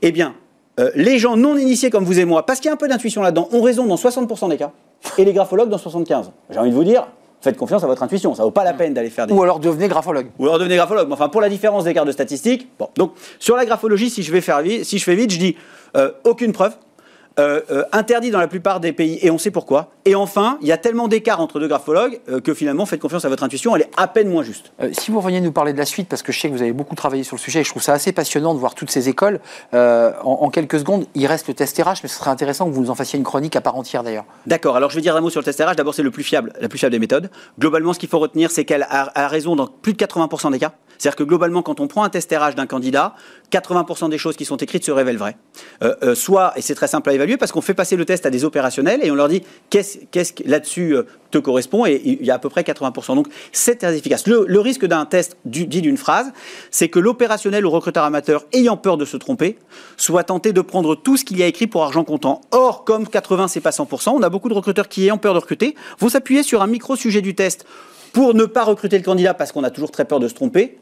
Eh bien, euh, les gens non initiés comme vous et moi, parce qu'il y a un peu d'intuition là-dedans, ont raison dans 60% des cas, et les graphologues dans 75%. J'ai envie de vous dire, faites confiance à votre intuition, ça vaut pas la peine d'aller faire des... Ou alors devenez graphologue. Ou alors devenez graphologue. Mais enfin, pour la différence d'écart de statistiques, bon. Donc, sur la graphologie, si je vais faire vite, si je fais vite, je dis euh, aucune preuve. Euh, euh, interdit dans la plupart des pays et on sait pourquoi. Et enfin, il y a tellement d'écart entre deux graphologues euh, que finalement, faites confiance à votre intuition, elle est à peine moins juste. Euh, si vous reveniez nous parler de la suite, parce que je sais que vous avez beaucoup travaillé sur le sujet, et je trouve ça assez passionnant de voir toutes ces écoles. en, en quelques secondes, il reste le test RH, mais ce serait intéressant que vous nous en fassiez une chronique à part entière d'ailleurs. D'accord, alors je vais dire un mot sur le test RH. D'abord, c'est le plus fiable, la plus fiable des méthodes. Globalement, ce qu'il faut retenir, c'est qu'elle a, a raison dans plus de 80% des cas. C'est-à-dire que globalement, quand on prend un test RH d'un candidat, 80% des choses qui sont écrites se révèlent vraies. Euh, euh, soit, et c'est très simple à parce qu'on fait passer le test à des opérationnels et on leur dit qu'est-ce qui là-dessus euh, te correspond, et il y a à peu près 80%. Donc, c'est très efficace. Le, risque d'un test dit d'une phrase, c'est que l'opérationnel ou recruteur amateur, ayant peur de se tromper, soit tenté de prendre tout ce qu'il y a écrit pour argent comptant. Or, comme 80, c'est pas 100%, on a beaucoup de recruteurs qui, ayant peur de recruter, vont s'appuyer sur un micro-sujet du test pour ne pas recruter le candidat parce qu'on a toujours très peur de se tromper.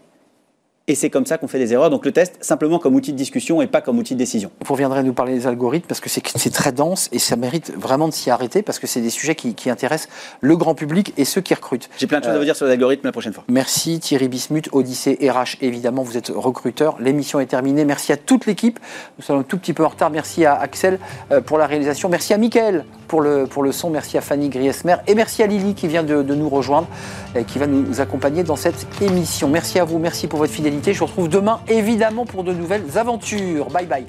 Et c'est comme ça qu'on fait des erreurs. Donc le test, simplement comme outil de discussion et pas comme outil de décision. Vous reviendrez nous parler des algorithmes parce que c'est très dense et ça mérite vraiment de s'y arrêter parce que c'est des sujets qui, intéressent le grand public et ceux qui recrutent. J'ai plein de choses à vous dire sur les algorithmes la prochaine fois. Merci Thierry Bismuth, Odyssée RH, évidemment, vous êtes recruteur. L'émission est terminée. Merci à toute l'équipe. Nous sommes un tout petit peu en retard. Merci à Axel euh, pour la réalisation. Merci à Mickaël pour le, pour le son. Merci à Fanny Griesmer et merci à Lily qui vient de nous rejoindre et qui va nous accompagner dans cette émission. Merci à vous. Merci pour votre fidélité. Je vous retrouve demain évidemment pour de nouvelles aventures. Bye bye.